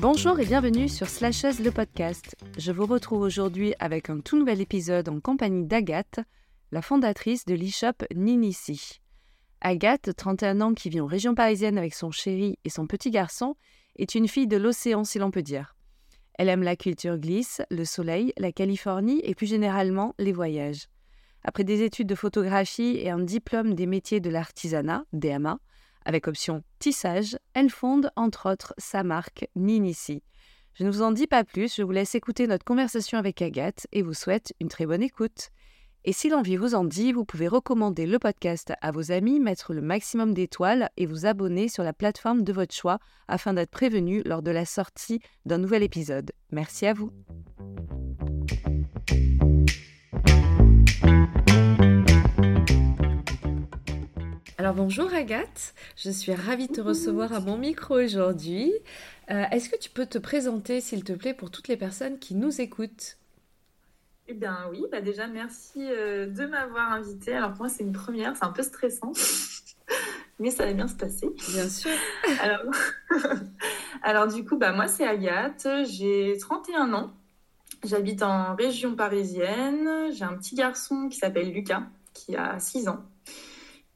Bonjour et bienvenue sur Slashes le podcast. Je vous retrouve aujourd'hui avec un tout nouvel épisode en compagnie d'Agathe, la fondatrice de l'e-shop Ninici. Agathe, 31 ans, qui vit en région parisienne avec son chéri et son petit garçon, est une fille de l'océan si l'on peut dire. Elle aime la culture glisse, le soleil, la Californie et plus généralement les voyages. Après des études de photographie et un diplôme des métiers de l'artisanat, DMA, avec option tissage, elle fonde entre autres sa marque Ninici. Je ne vous en dis pas plus, je vous laisse écouter notre conversation avec Agathe et vous souhaite une très bonne écoute. Et si l'envie vous en dit, vous pouvez recommander le podcast à vos amis, mettre le maximum d'étoiles et vous abonner sur la plateforme de votre choix afin d'être prévenu lors de la sortie d'un nouvel épisode. Merci à vous. Alors bonjour Agathe, je suis ravie de te recevoir à mon micro aujourd'hui. Euh, est-ce que tu peux te présenter s'il te plaît pour toutes les personnes qui nous écoutent? Eh bien oui, bah déjà merci euh, de m'avoir invitée. Alors pour moi c'est une première, c'est un peu stressant, mais ça va bien se passer. Bien sûr. Alors, Alors du coup, bah, moi c'est Agathe, j'ai 31 ans, j'habite en région parisienne, j'ai un petit garçon qui s'appelle Lucas, qui a 6 ans.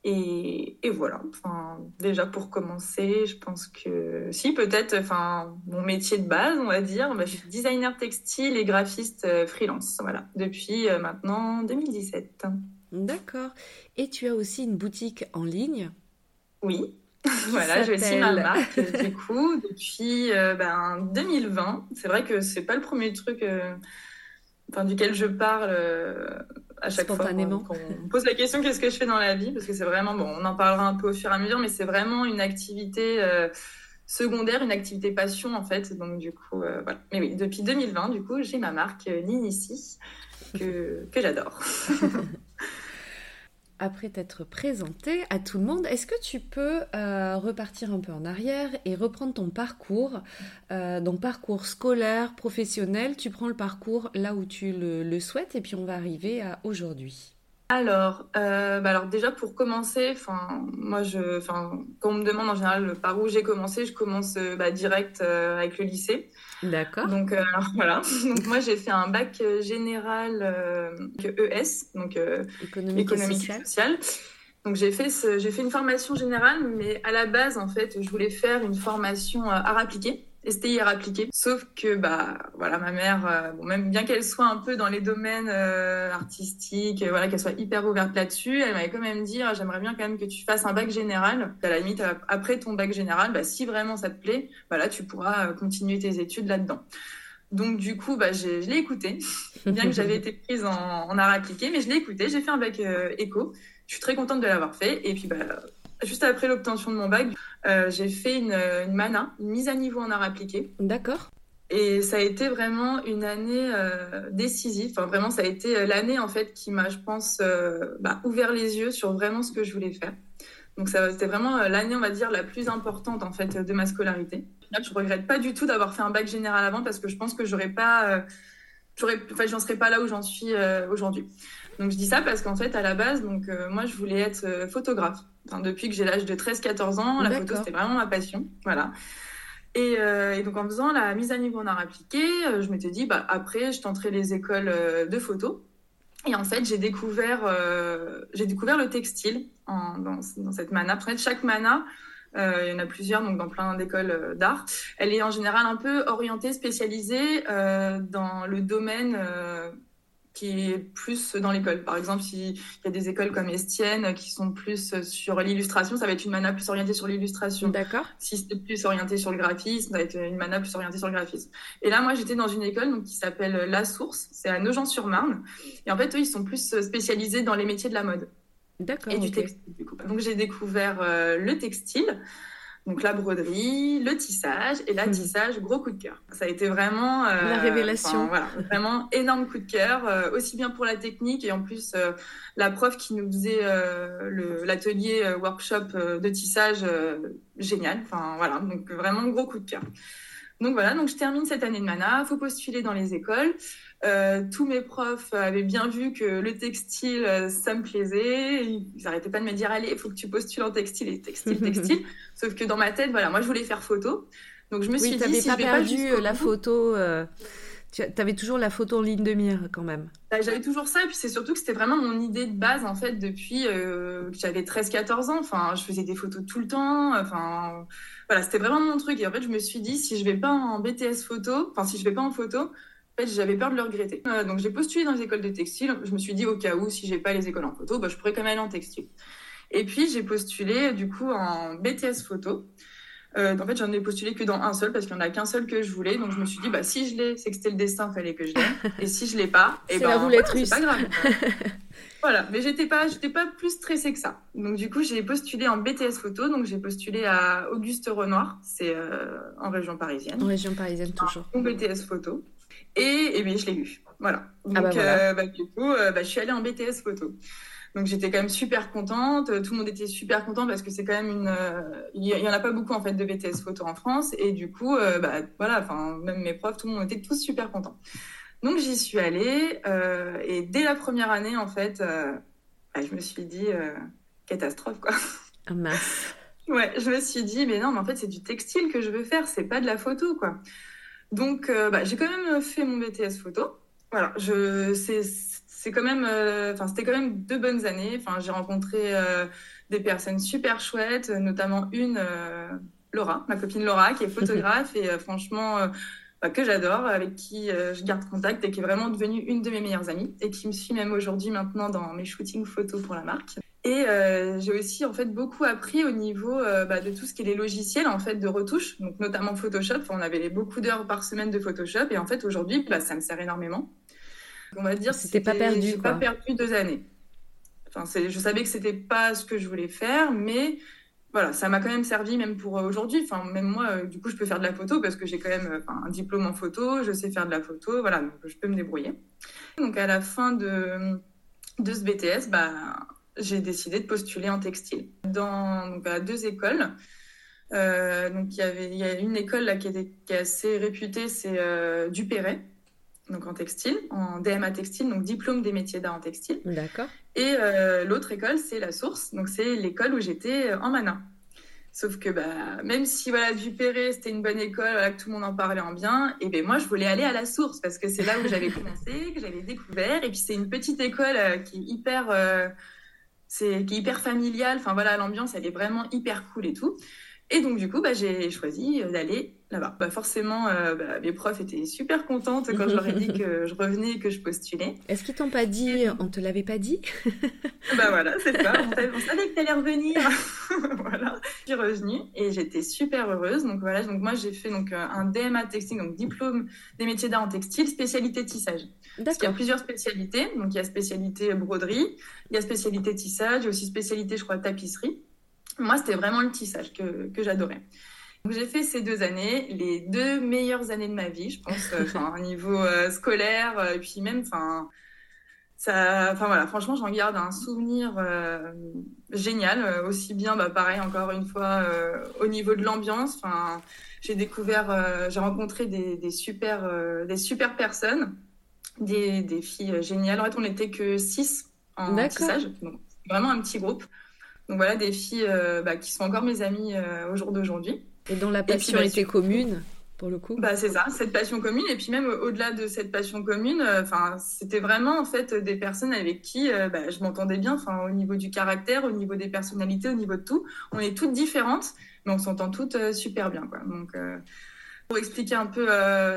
Et, voilà. Enfin, déjà pour commencer, je pense que si peut-être, enfin, mon métier de base, on va dire, bah, je suis designer textile et graphiste euh, freelance. Voilà, depuis euh, maintenant 2017. D'accord. Et tu as aussi une boutique en ligne? Oui. voilà, j'ai aussi ma marque du coup depuis euh, ben, 2020. C'est vrai que c'est pas le premier truc enfin, duquel je parle à chaque fois qu'on me pose la question qu'est-ce que je fais dans la vie? Parce que c'est vraiment bon on en parlera un peu au fur et à mesure mais c'est vraiment une activité euh, secondaire une activité passion en fait. Donc du coup euh, voilà. Mais oui depuis 2020 du coup j'ai ma marque euh, Ninici que, que j'adore après t'être présenté à tout le monde, est-ce que tu peux euh, repartir un peu en arrière et reprendre ton parcours, euh, donc parcours scolaire, professionnel, tu prends le parcours là où tu le, souhaites et puis on va arriver à aujourd'hui. Alors, euh, bah alors déjà pour commencer, enfin moi je, enfin quand on me demande en général par où j'ai commencé, je commence bah, direct avec le lycée. D'accord. Donc euh, voilà. Donc moi j'ai fait un bac euh, général ES, e donc euh, économique, et social. Donc j'ai fait j'ai fait une formation générale, mais à la base en fait je voulais faire une formation art appliqué. STIR appliqué. Sauf que, bah, voilà, ma mère, bon, même bien qu'elle soit un peu dans les domaines artistiques, voilà, qu'elle soit hyper ouverte là-dessus, elle m'avait quand même dit, ah, j'aimerais bien quand même que tu fasses un bac général. À la limite, après ton bac général, bah, si vraiment ça te plaît, voilà, tu pourras continuer tes études là-dedans. Donc du coup, bah, je l'ai écouté, bien que j'avais été prise en, en, art appliqué, mais je l'ai écouté. J'ai fait un bac éco. Je suis très contente de l'avoir fait. Et puis, bah, juste après l'obtention de mon bac, euh, j'ai fait une, une, mana, une mise à niveau en art appliqué. D'accord. Et ça a été vraiment une année euh, décisive. Enfin, vraiment, ça a été euh, l'année en fait qui m'a, je pense, bah, ouvert les yeux sur vraiment ce que je voulais faire. Donc, ça, c'était vraiment l'année, on va dire, la plus importante en fait de ma scolarité. Je regrette pas du tout d'avoir fait un bac général avant parce que je pense que j'aurais pas, j'aurais, enfin, j'en serais pas là où j'en suis aujourd'hui. Donc, je dis ça parce qu'en fait, à la base, donc moi, je voulais être photographe depuis que j'ai l'âge de 13-14 ans, la photo, c'était vraiment ma passion. Voilà. Euh, et, donc, en faisant la mise à niveau en art appliqué, euh, je m'étais dit, bah, après, je tenterai les écoles euh, de photo. Et en fait, j'ai découvert, j'ai découvert le textile en, dans, dans, cette mana. En fait, chaque mana, il y en a plusieurs, donc dans plein d'écoles d'art. Elle est en général un peu orientée, spécialisée dans le domaine qui est plus dans l'école. Par exemple, s'il y a des écoles comme Estienne qui sont plus sur l'illustration, ça va être une mana plus orientée sur l'illustration. D'accord. Si c'est plus orienté sur le graphisme, ça va être une mana plus orientée sur le graphisme. Et là, moi, j'étais dans une école donc, qui s'appelle La Source, c'est à Nogent-sur-Marne. Et en fait, eux, ils sont plus spécialisés dans les métiers de la mode. D'accord. Et du textile, du coup. Donc, j'ai découvert euh, le textile. Donc la broderie, le tissage et la mhm. tissage, gros coup de cœur. Ça a été vraiment euh, la révélation. Voilà, vraiment énorme coup de cœur, euh, aussi bien pour la technique et en plus euh, la prof qui nous faisait l'atelier workshop de tissage génial. Enfin voilà, donc vraiment gros coup de cœur. Donc voilà, donc je termine cette année de mana, faut postuler dans les écoles. Euh, tous mes profs avaient bien vu que le textile, euh, ça me plaisait. Ils n'arrêtaient pas de me dire, allez, il faut que tu postules en textile et textile, textile. Sauf que dans ma tête, voilà, moi, je voulais faire photo. Donc je me suis dit, si pas je vais perdu pas la photo. Euh, tu avais toujours la photo en ligne de mire quand même. Bah, j'avais toujours ça, et puis c'est surtout que c'était vraiment mon idée de base en fait depuis que j'avais 13-14 ans. Enfin, je faisais des photos tout le temps. Enfin, voilà, c'était vraiment mon truc. Et en fait, je me suis dit, si je vais pas en BTS photo, enfin si je vais pas en photo, fait, j'avais peur de le regretter. Euh, donc, j'ai postulé dans les écoles de textile. Je me suis dit, au cas où, si j'ai pas les écoles en photo, bah, je pourrais quand même aller en textile. Et puis, j'ai postulé, du coup, en BTS photo. Euh, en fait, j'en ai postulé que dans un seul parce qu'il n'y en a qu'un seul que je voulais. Donc, je me suis dit, bah, si je l'ai, c'est que c'était le destin, fallait que je l'ai. Et si je l'ai pas, et eh ben, c'est pas grave. voilà. Mais j'étais pas, j'étais pas plus stressée que ça. Donc, du coup, j'ai postulé en BTS photo. Donc, j'ai postulé à Auguste Renoir. C'est euh, en région parisienne. En région parisienne, toujours. En BTS photo. Et, bien, je l'ai eu. Voilà. Ah bah Donc, euh, bah, du coup, euh, bah, je suis allée en BTS photo. Donc, j'étais quand même super contente. Tout le monde était super content parce que c'est quand même une. Euh, il n'y en a pas beaucoup, en fait, de BTS photo en France. Et du coup, bah, voilà, enfin, même mes profs, tout le monde était tous super contents. Donc, j'y suis allée. et dès la première année, en fait, bah, je me suis dit, catastrophe, quoi. Ah, Ouais, je me suis dit, mais non, mais en fait, c'est du textile que je veux faire, c'est pas de la photo, quoi. Donc, euh, bah, j'ai quand même fait mon BTS photo. Voilà, je, c'est, quand même, euh, enfin, c'était quand même deux bonnes années. Enfin, j'ai rencontré euh, des personnes super chouettes, notamment une, Laura, ma copine Laura, qui est photographe et franchement, bah, que j'adore, avec qui je garde contact et qui est vraiment devenue une de mes meilleures amies et qui me suit même aujourd'hui maintenant dans mes shootings photos pour la marque. Et euh, j'ai aussi en fait beaucoup appris au niveau euh, bah, de tout ce qui est les logiciels en fait de retouche, donc notamment Photoshop. on avait beaucoup d'heures par semaine de Photoshop et en fait aujourd'hui, bah, ça me sert énormément. On va dire, c'était pas perdu. J'ai pas perdu deux années. Enfin, je savais que c'était pas ce que je voulais faire, mais voilà, ça m'a quand même servi même pour euh, aujourd'hui. Enfin, même moi, du coup, je peux faire de la photo parce que j'ai quand même un diplôme en photo, je sais faire de la photo, voilà, donc je peux me débrouiller. Donc à la fin de de ce BTS, bah j'ai décidé de postuler en textile dans donc, à deux écoles. Euh, donc il y avait il y a une école là qui, était, qui est assez réputée, c'est euh, Dupéret, donc en textile, en DMA textile, donc diplôme des métiers d'art en textile. D'accord. Et euh, l'autre école, c'est la Source, donc c'est l'école où j'étais en mana. Sauf que bah, même si voilà, Dupéret, c'était une bonne école, voilà, que tout le monde en parlait en bien, et ben moi, je voulais aller à la source parce que c'est là où j'avais commencé, que j'avais découvert. Et puis, c'est une petite école qui est hyper c'est qui est hyper familial. Enfin voilà, l'ambiance elle est vraiment hyper cool et tout. Et donc du coup, bah, j'ai choisi euh, d'aller là-bas. Bah, forcément, euh, bah, mes profs étaient super contentes quand je leur ai dit que je revenais et que je postulais. Est-ce qu'ils t'ont pas dit, on te l'avait pas dit? Bah voilà, c'est ça. On, savait que t'allais revenir. voilà, je suis revenue et j'étais super heureuse. Donc voilà, donc moi j'ai fait donc euh, un DMA textile, donc diplôme des métiers d'art en textile, spécialité tissage. Parce qu'il y a plusieurs spécialités. Donc, il y a spécialité broderie, il y a spécialité tissage, il y a aussi spécialité, je crois, tapisserie. Moi, c'était vraiment le tissage que, que j'adorais. J'ai fait ces deux années, les deux meilleures années de ma vie, je pense, euh, enfin, au niveau euh, scolaire, euh, et puis même, enfin, ça, enfin voilà, franchement, j'en garde un souvenir génial, aussi bien, bah, pareil, encore une fois, au niveau de l'ambiance. Enfin, j'ai découvert, j'ai rencontré des, des super, des super personnes des, des, filles géniales. En fait, on n'était que six en tissage, donc vraiment un petit groupe. Donc voilà, des filles euh, bah, qui sont encore mes amies euh, au jour d'aujourd'hui. Et dont la passion bah, était commune, pour le coup. Bah, c'est ça, cette passion commune. Et puis même au-delà de cette passion commune, euh, c'était vraiment en fait des personnes avec qui bah, je m'entendais bien. Enfin, au niveau du caractère, au niveau des personnalités, au niveau de tout, on est toutes différentes, mais on s'entend toutes super bien. Quoi. Donc, pour expliquer un peu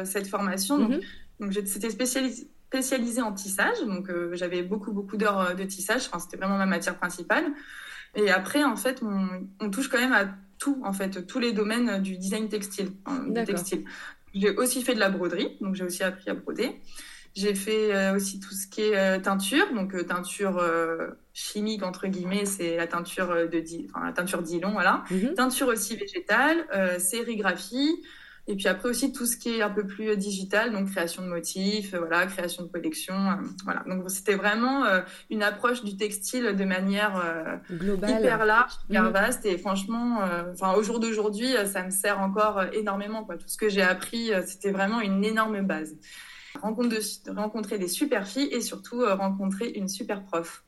cette formation, donc, mm-hmm. Donc c'était spécialisé, spécialisé en tissage, donc euh, j'avais beaucoup beaucoup d'heures euh, de tissage. Enfin, c'était vraiment ma matière principale. Et après, en fait, on, touche quand même à tout, en fait, tous les domaines du design textile, du textile. J'ai aussi fait de la broderie, donc j'ai aussi appris à broder. J'ai fait euh, aussi tout ce qui est teinture, donc teinture chimique entre guillemets, c'est la teinture de enfin, la teinture Dillon, voilà. Mhm. Teinture aussi végétale, sérigraphie, Et puis après aussi tout ce qui est un peu plus digital, donc création de motifs, voilà, création de collections, voilà. Donc c'était vraiment une approche du textile de manière globale, hyper large, hyper mhm. vaste. Et franchement, enfin au jour d'aujourd'hui, ça me sert encore énormément. Quoi. Tout ce que j'ai appris, c'était vraiment une énorme base. Rencontre de, rencontrer des super filles et surtout rencontrer une super prof.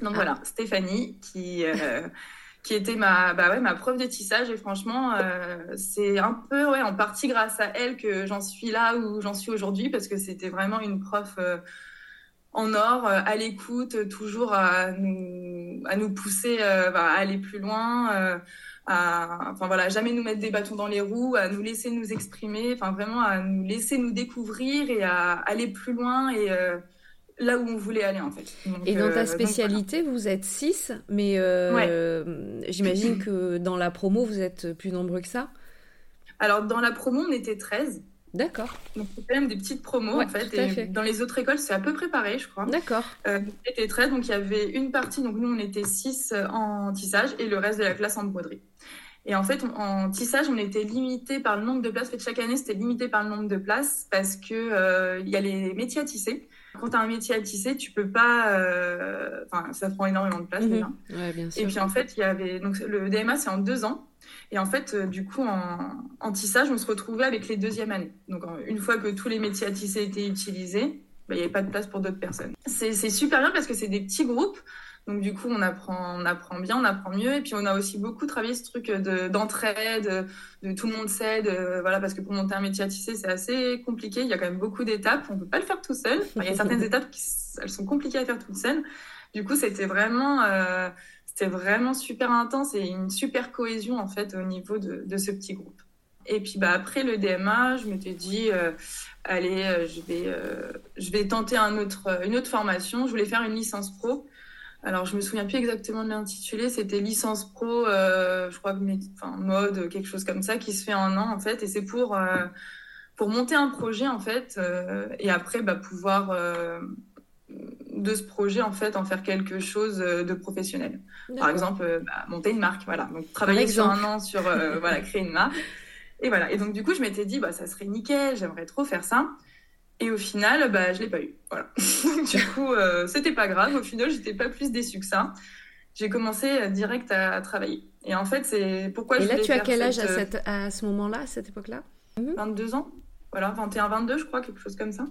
Donc ah. voilà, Stéphanie qui qui était ma, bah ouais, ma prof de tissage. Et franchement, euh, c'est un peu ouais, en partie grâce à elle que j'en suis là où j'en suis aujourd'hui, parce que c'était vraiment une prof euh, en or, euh, à l'écoute, toujours à nous, à nous pousser bah, à aller plus loin. à, enfin voilà, jamais nous mettre des bâtons dans les roues, à nous laisser nous exprimer, enfin vraiment à nous laisser nous découvrir et à aller plus loin et là où on voulait aller en fait. et dans ta euh, spécialité, vous êtes 6, mais euh, j'imagine que dans la promo, vous êtes plus nombreux que ça Alors dans la promo, on était 13. D'accord. Donc c'est quand même des petites promos en fait. Et dans les autres écoles, c'est à peu près pareil, je crois. D'accord. Euh, on était 13, donc il y avait une partie, donc nous on était 6 en tissage et le reste de la classe en broderie. Et en fait, en tissage, on était limité par le nombre de places. En fait, chaque année, c'était limité par le nombre de places parce que il y a les métiers à tisser. Quand tu as un métier à tisser, tu peux pas. Euh, enfin, ça prend énormément de place mhm. déjà. bien sûr. Et puis en fait, il y avait. Donc le DMA, c'est en deux ans. Et en fait, euh, du coup, en, tissage, on se retrouvait avec les deuxièmes années. Donc une fois que tous les métiers à tisser étaient utilisés, bah, il n'y avait pas de place pour d'autres personnes. C'est super bien parce que c'est des petits groupes. Donc du coup, on apprend, on apprend bien, on apprend mieux. Et puis on a aussi beaucoup travaillé ce truc d'entraide, de, tout le monde s'aide. voilà, parce que pour monter un métier à tisser, c'est assez compliqué. Il y a quand même beaucoup d'étapes. On peut pas le faire tout seul. il y a certaines étapes qui elles sont compliquées à faire toute seule. Du coup, c'était vraiment, euh, c'était vraiment super intense et une super cohésion en fait au niveau de, de ce petit groupe. Et puis bah, après le DMA, je m'étais dit, euh, allez, euh, je, vais, je vais tenter un autre, une autre formation. Je voulais faire une licence pro. Alors, je me souviens plus exactement de l'intitulé. C'était licence pro, euh, je crois, enfin, mode, quelque chose comme ça, qui se fait en un an, en fait. Et c'est pour, euh, pour monter un projet, en fait, euh, et après, bah, pouvoir de ce projet, en fait, en faire quelque chose de professionnel. Par exemple, bah, monter une marque, voilà. Donc, travailler sur un an sur, voilà, créer une marque. Et voilà. Et donc, du coup, je m'étais dit, bah, ça serait nickel, j'aimerais trop faire ça. Et au final, bah, je l'ai pas eu. Voilà. du coup, euh, c'était pas grave. Au final, j'étais pas plus déçue que ça. J'ai commencé euh, direct à, travailler. Et en fait, c'est pourquoi Et là, tu as quel âge à, cette, à ce moment-là, à cette époque-là? 22 mhm. ans. Voilà, 21, 22, je crois, quelque chose comme ça.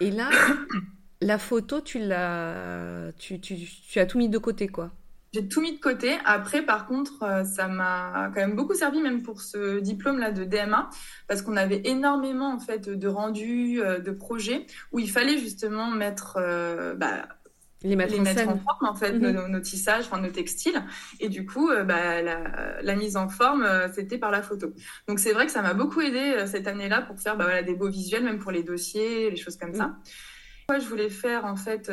Et là, la photo, tu l'as, tu, tu, tu as tout mis de côté, quoi. J'ai tout mis de côté. Après, par contre, euh, ça m'a quand même beaucoup servi, même pour ce diplôme-là de DMA, parce qu'on avait énormément en fait de rendus, euh, de projets où il fallait justement mettre, euh, bah, les mettre, en, forme en fait, mhm. nos, tissages, enfin nos textiles. Et du coup, bah, la, mise en forme, c'était par la photo. Donc c'est vrai que ça m'a beaucoup aidé cette année-là pour faire bah, voilà, des beaux visuels, même pour les dossiers, les choses comme ça. Moi, je voulais faire en fait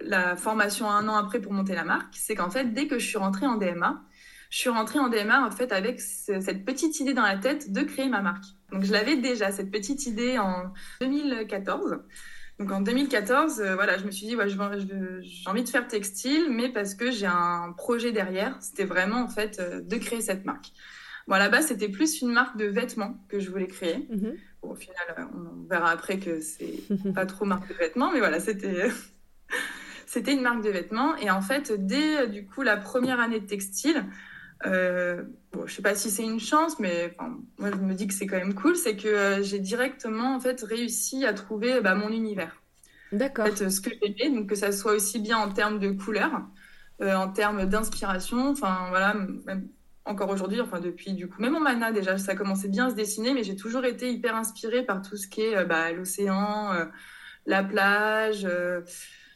la formation un an après pour monter la marque, c'est qu'en fait, dès que je suis rentrée en DMA, je suis rentrée en DMA en fait avec cette petite idée dans la tête de créer ma marque. Donc je l'avais déjà cette petite idée en 2014. Donc en 2014, euh, voilà, je me suis dit ouais, j'ai envie de faire textile, mais parce que j'ai un projet derrière. C'était vraiment en fait euh, de créer cette marque. Bon, là-bas, c'était plus une marque de vêtements que je voulais créer. Mm-hmm. au final, euh, on verra après que c'est pas trop marque de vêtements, mais voilà, c'était c'était une marque de vêtements. Et en fait, dès du coup la première année de textile, euh, bon, je sais pas si c'est une chance, mais moi je me dis que c'est quand même cool, c'est que euh, j'ai directement en fait réussi à trouver bah, mon univers. D'accord. En fait, ce que j'aimais, donc que ça soit aussi bien en termes de couleurs, euh, en termes d'inspiration, enfin voilà, même encore aujourd'hui, enfin depuis du coup, même en mana déjà, ça commençait bien à se dessiner, mais j'ai toujours été hyper inspirée par tout ce qui est bah, l'océan, la plage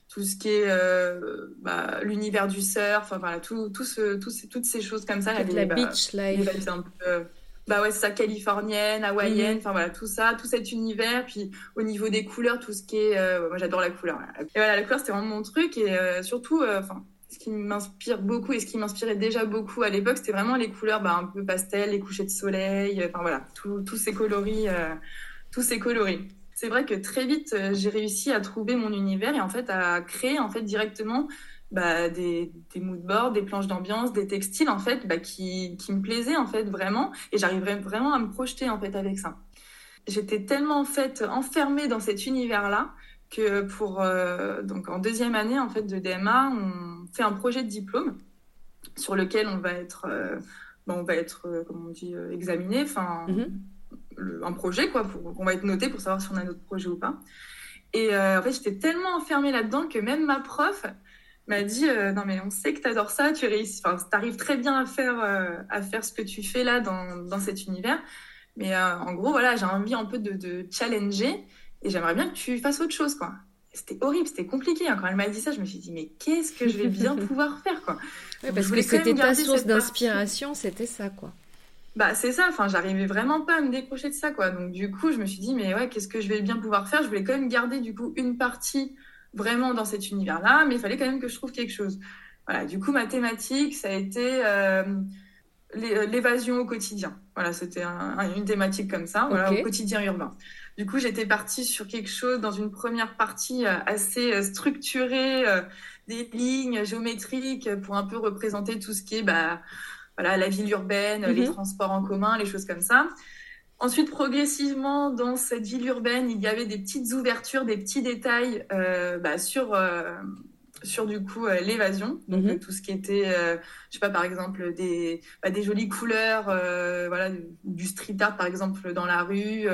tout ce qui est euh, bah, l'univers du surf, enfin voilà, tout, tout ce, tout toutes ces choses comme ça. la bah, beach life. Un peu, bah ouais, c'est ça, californienne, hawaïenne, mhm. enfin voilà, tout ça, tout cet univers. Puis au niveau des couleurs, tout ce qui est. Euh, moi j'adore la couleur. Et voilà, la couleur, c'était vraiment mon truc. Et euh, surtout, enfin. ce qui m'inspire beaucoup et ce qui m'inspirait déjà beaucoup à l'époque, c'était vraiment les couleurs bah, un peu pastel, les couchers de soleil, enfin voilà, tous ces coloris, tous ces coloris c'est vrai que très vite, euh, j'ai réussi à trouver mon univers et en fait à créer en fait directement bah, des, des moodboards, des planches d'ambiance, des textiles en fait bah, qui, qui, me plaisaient en fait vraiment. Et j'arriverais vraiment à me projeter en fait avec ça. J'étais tellement en fait enfermée dans cet univers-là que pour euh, donc en deuxième année en fait de DMA, on fait un projet de diplôme sur lequel on va être euh, bah, on va être euh, comment on dit examiné, enfin un projet quoi, pour, on va être noté pour savoir si on a notre projet ou pas. Et en fait, j'étais tellement enfermée là-dedans que même ma prof, m'a dit euh, non mais on sait que tu adores ça, tu réussis, arrives très bien à faire euh, à faire ce que tu fais là dans, dans cet univers. Mais euh, en gros voilà, j'ai envie un peu de, de challenger et j'aimerais bien que tu fasses autre chose quoi. C'était horrible, c'était compliqué. Hein. Quand elle m'a dit ça, je me suis dit mais qu'est-ce que je vais bien pouvoir faire quoi. parce que c'était ta source d'inspiration, c'était ça quoi. Bah c'est ça, enfin j'arrivais vraiment pas à me décrocher de ça quoi. Donc du coup, je me suis dit mais ouais, qu'est-ce que je vais bien pouvoir faire? Je voulais quand même garder du coup une partie vraiment dans cet univers-là, mais il fallait quand même que je trouve quelque chose. Voilà, du coup, ma thématique, ça a été euh, euh, l'évasion au quotidien. Voilà, c'était une thématique comme ça, voilà, au quotidien urbain. Du coup, j'étais partie sur quelque chose dans une première partie euh, assez structurée, des lignes géométriques pour un peu représenter tout ce qui est bah, voilà, la ville urbaine, les mhm. transports en commun, les choses comme ça. Ensuite, progressivement, dans cette ville urbaine, il y avait des petites ouvertures, des petits détails euh, bah, sur, euh, sur du coup euh, l'évasion. Donc mhm. tout ce qui était, je sais pas, par exemple, des, bah, des jolies couleurs, voilà, du street art par exemple dans la rue,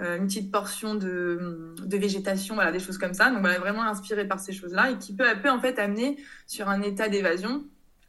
une petite portion de, de, végétation, voilà, des choses comme ça. Donc voilà, vraiment inspiré par ces choses-là et qui peut à peu en fait amener sur un état d'évasion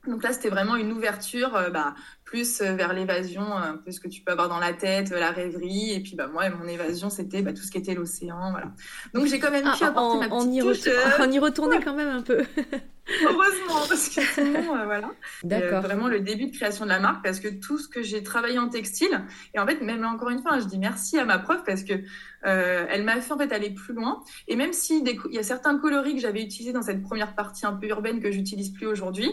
donc là, c'était vraiment une ouverture euh, bah, plus euh, vers l'évasion, un peu ce que tu peux avoir dans la tête, la rêverie. Et puis bah, moi, mon évasion, c'était bah, tout ce qui était l'océan. Voilà. Donc j'ai quand même pu ah, apporter ma petite on y touche. On y retournait quand même un peu. Heureusement, parce que sinon, euh, voilà. D'accord. vraiment le début de création de la marque, parce que tout ce que j'ai travaillé en textile, et en fait, même là, encore une fois, je dis merci à ma prof, parce que elle m'a fait en fait aller plus loin. Et même si il y a certains coloris que j'avais utilisés dans cette première partie un peu urbaine que j'utilise plus aujourd'hui,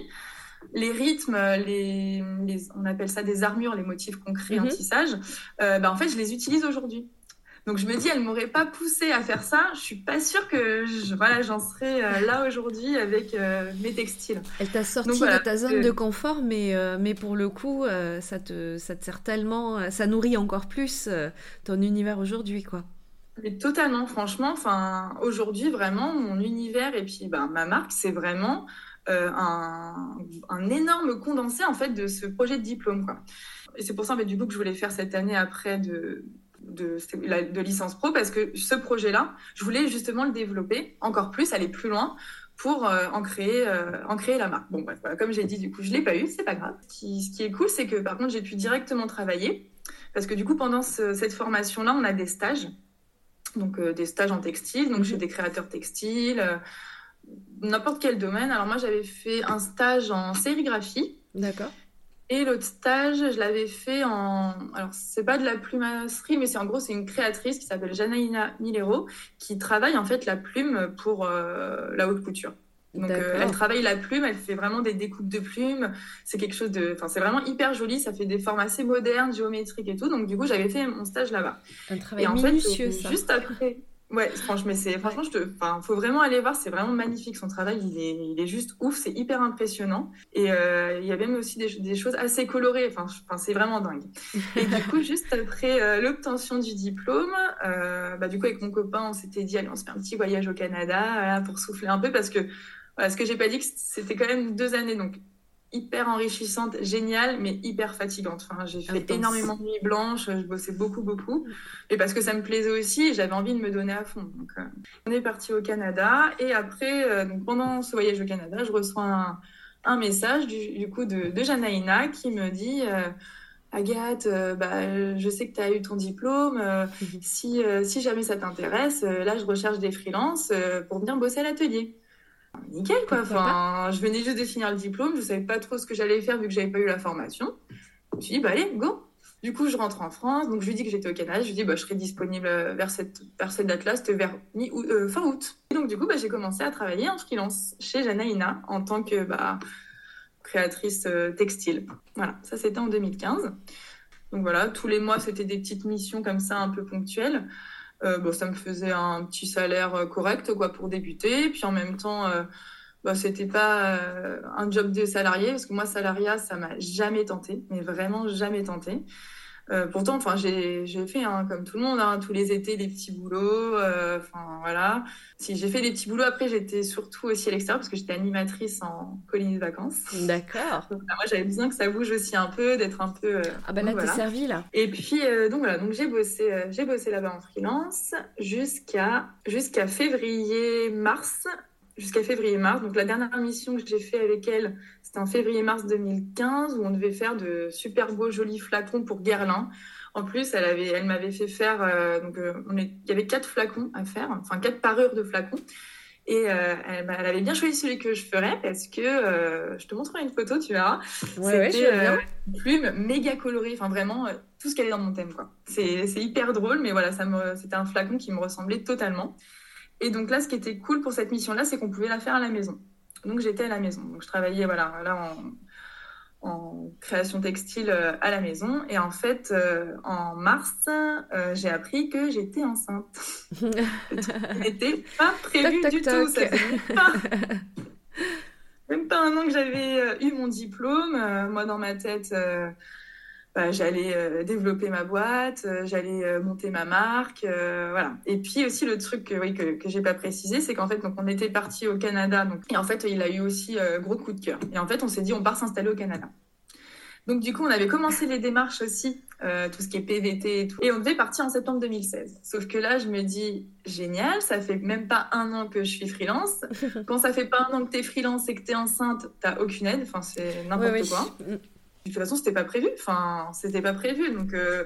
les rythmes, les, on appelle ça des armures, les motifs concrets en mhm. tissage, euh, bah, en fait, je les utilise aujourd'hui. Donc je me dis, elle m'aurait pas poussé à faire ça. Je suis pas sûre que je, voilà, j'en serais euh, là aujourd'hui avec euh, mes textiles. Elle t'a sorti de ta zone de confort, mais, mais pour le coup, ça, te, ça te sert tellement, ça nourrit encore plus ton univers aujourd'hui, quoi. Mais totalement, franchement. Enfin, aujourd'hui, vraiment, mon univers et puis ben, ma marque, c'est vraiment euh, un, énorme condensé en fait de ce projet de diplôme. Quoi. Et c'est pour ça en du coup que je voulais faire cette année après de, de, de licence pro parce que ce projet-là, je voulais justement le développer encore plus, aller plus loin pour euh, en, créer, euh, la marque. Bon, bref, voilà, comme j'ai dit, du coup, je ne l'ai pas eu, c'est pas grave. Ce qui, est cool, c'est que par contre, j'ai pu directement travailler parce que du coup, pendant cette formation-là, on a des stages. Donc, des stages en textile, donc mhm. des créateurs textiles, n'importe quel domaine. Alors moi, j'avais fait un stage en sérigraphie. D'accord. Et l'autre stage, je l'avais fait en. Alors, c'est pas de la plumasserie, mais c'est en gros, c'est une créatrice qui s'appelle Janaïna Milero qui travaille en fait la plume pour euh, la haute couture. Donc, euh, elle travaille la plume, elle fait vraiment des découpes de plumes. C'est quelque chose de. Enfin, c'est vraiment hyper joli. Ça fait des formes assez modernes, géométriques et tout. Donc, du coup, j'avais fait mon stage là-bas. Un travail et en minutieux, fait, ça. Juste après. Ouais, franchement, c'est franchement, je te, enfin, faut vraiment aller voir. C'est vraiment magnifique son travail. Il est, il est juste ouf. C'est hyper impressionnant. Et euh, il y a même aussi des, des choses assez colorées. Enfin, enfin c'est vraiment dingue. Et du coup, juste après euh, l'obtention du diplôme, euh, bah, du coup, avec mon copain, on s'était dit, allez, on se fait un petit voyage au Canada voilà, pour souffler un peu parce que voilà, ce que j'ai pas dit, c'était quand même deux années. Donc, hyper enrichissante, géniale, mais hyper fatigante. Enfin, j'ai fait énormément de nuits blanches, je bossais beaucoup, beaucoup. Et parce que ça me plaisait aussi, j'avais envie de me donner à fond. Donc, euh, on est parti au Canada. Et après, euh, donc pendant ce voyage au Canada, je reçois un, un message du, du, coup de, de Janaïna qui me dit euh, Agathe, bah, je sais que tu as eu ton diplôme. Mhm. si, si jamais ça t'intéresse, là, je recherche des freelances pour venir bosser à l'atelier nickel quoi. Enfin, je venais juste de finir le diplôme, je savais pas trop ce que j'allais faire vu que j'avais pas eu la formation. Je me suis dit bah allez, go. Du coup, je rentre en France, donc je lui dis que j'étais au Canada, je lui dis bah je serai disponible vers cette vers cette date-là, c'était vers mi euh, fin août. Et donc du coup, bah, j'ai commencé à travailler en freelance chez Janaïna en tant que bah, créatrice euh, textile. Voilà, ça c'était en 2015. Donc voilà, tous les mois, c'était des petites missions comme ça un peu ponctuelles. Euh, bon, ça me faisait un petit salaire euh, correct quoi pour débuter. Puis en même temps, euh, Bon, c'était pas un job de salarié parce que moi salariat ça m'a jamais tenté, mais vraiment jamais tenté. Euh, pourtant, enfin, j'ai fait, hein, comme tout le monde, hein, tous les étés, des petits boulots. Euh, enfin, voilà. Si j'ai fait des petits boulots, après, j'étais surtout aussi à l'extérieur parce que j'étais animatrice en colonies de vacances. D'accord. moi, j'avais besoin que ça bouge aussi un peu, d'être un peu. Euh, ah ben là, t'es servi là. Et puis, donc voilà, donc j'ai bossé, j'ai bossé là-bas en freelance jusqu'à jusqu'à février-mars jusqu'à février-mars. Donc la dernière mission que j'ai fait avec elle, c'était en février-mars 2015 où on devait faire de super beaux jolis flacons pour Guerlain. En plus, elle avait, elle m'avait fait faire, euh, donc euh, on il y avait quatre flacons à faire, enfin quatre parures de flacons. Et euh, elle, avait bien choisi celui que je ferais parce que je te montrerai une photo, tu verras. Ouais, C'était une plume méga colorée, enfin vraiment tout ce qu'elle est dans mon thème quoi. C'est hyper drôle, mais voilà, ça me, c'était un flacon qui me ressemblait totalement. Et donc là, ce qui était cool pour cette mission-là, c'est qu'on pouvait la faire à la maison. Donc j'étais à la maison. Donc je travaillais voilà, là en, création textile euh, à la maison. Et en fait, euh, en mars, euh, j'ai appris que j'étais enceinte. Ce n'était pas prévu du tout. Ça pas... même pas un an que j'avais eu mon diplôme. moi, dans ma tête bah, j'allais euh, développer ma boîte, euh, j'allais euh, monter ma marque, voilà. Et puis aussi le truc que, oui, que, que j'ai pas précisé, c'est qu'en fait, donc on était parti au Canada, donc et en fait, il a eu aussi gros coup de cœur. Et en fait, on s'est dit, on part s'installer au Canada. Donc du coup, on avait commencé les démarches aussi, tout ce qui est PVT et tout. Et on devait partir en septembre 2016. Sauf que là, je me dis, génial, ça fait même pas un an que je suis freelance. Quand ça fait pas un an que tu es freelance et que tu es enceinte, t'as aucune aide. Enfin, c'est n'importe quoi. Mm. De toute façon, c'était pas prévu. Enfin, c'était pas prévu. Donc, euh,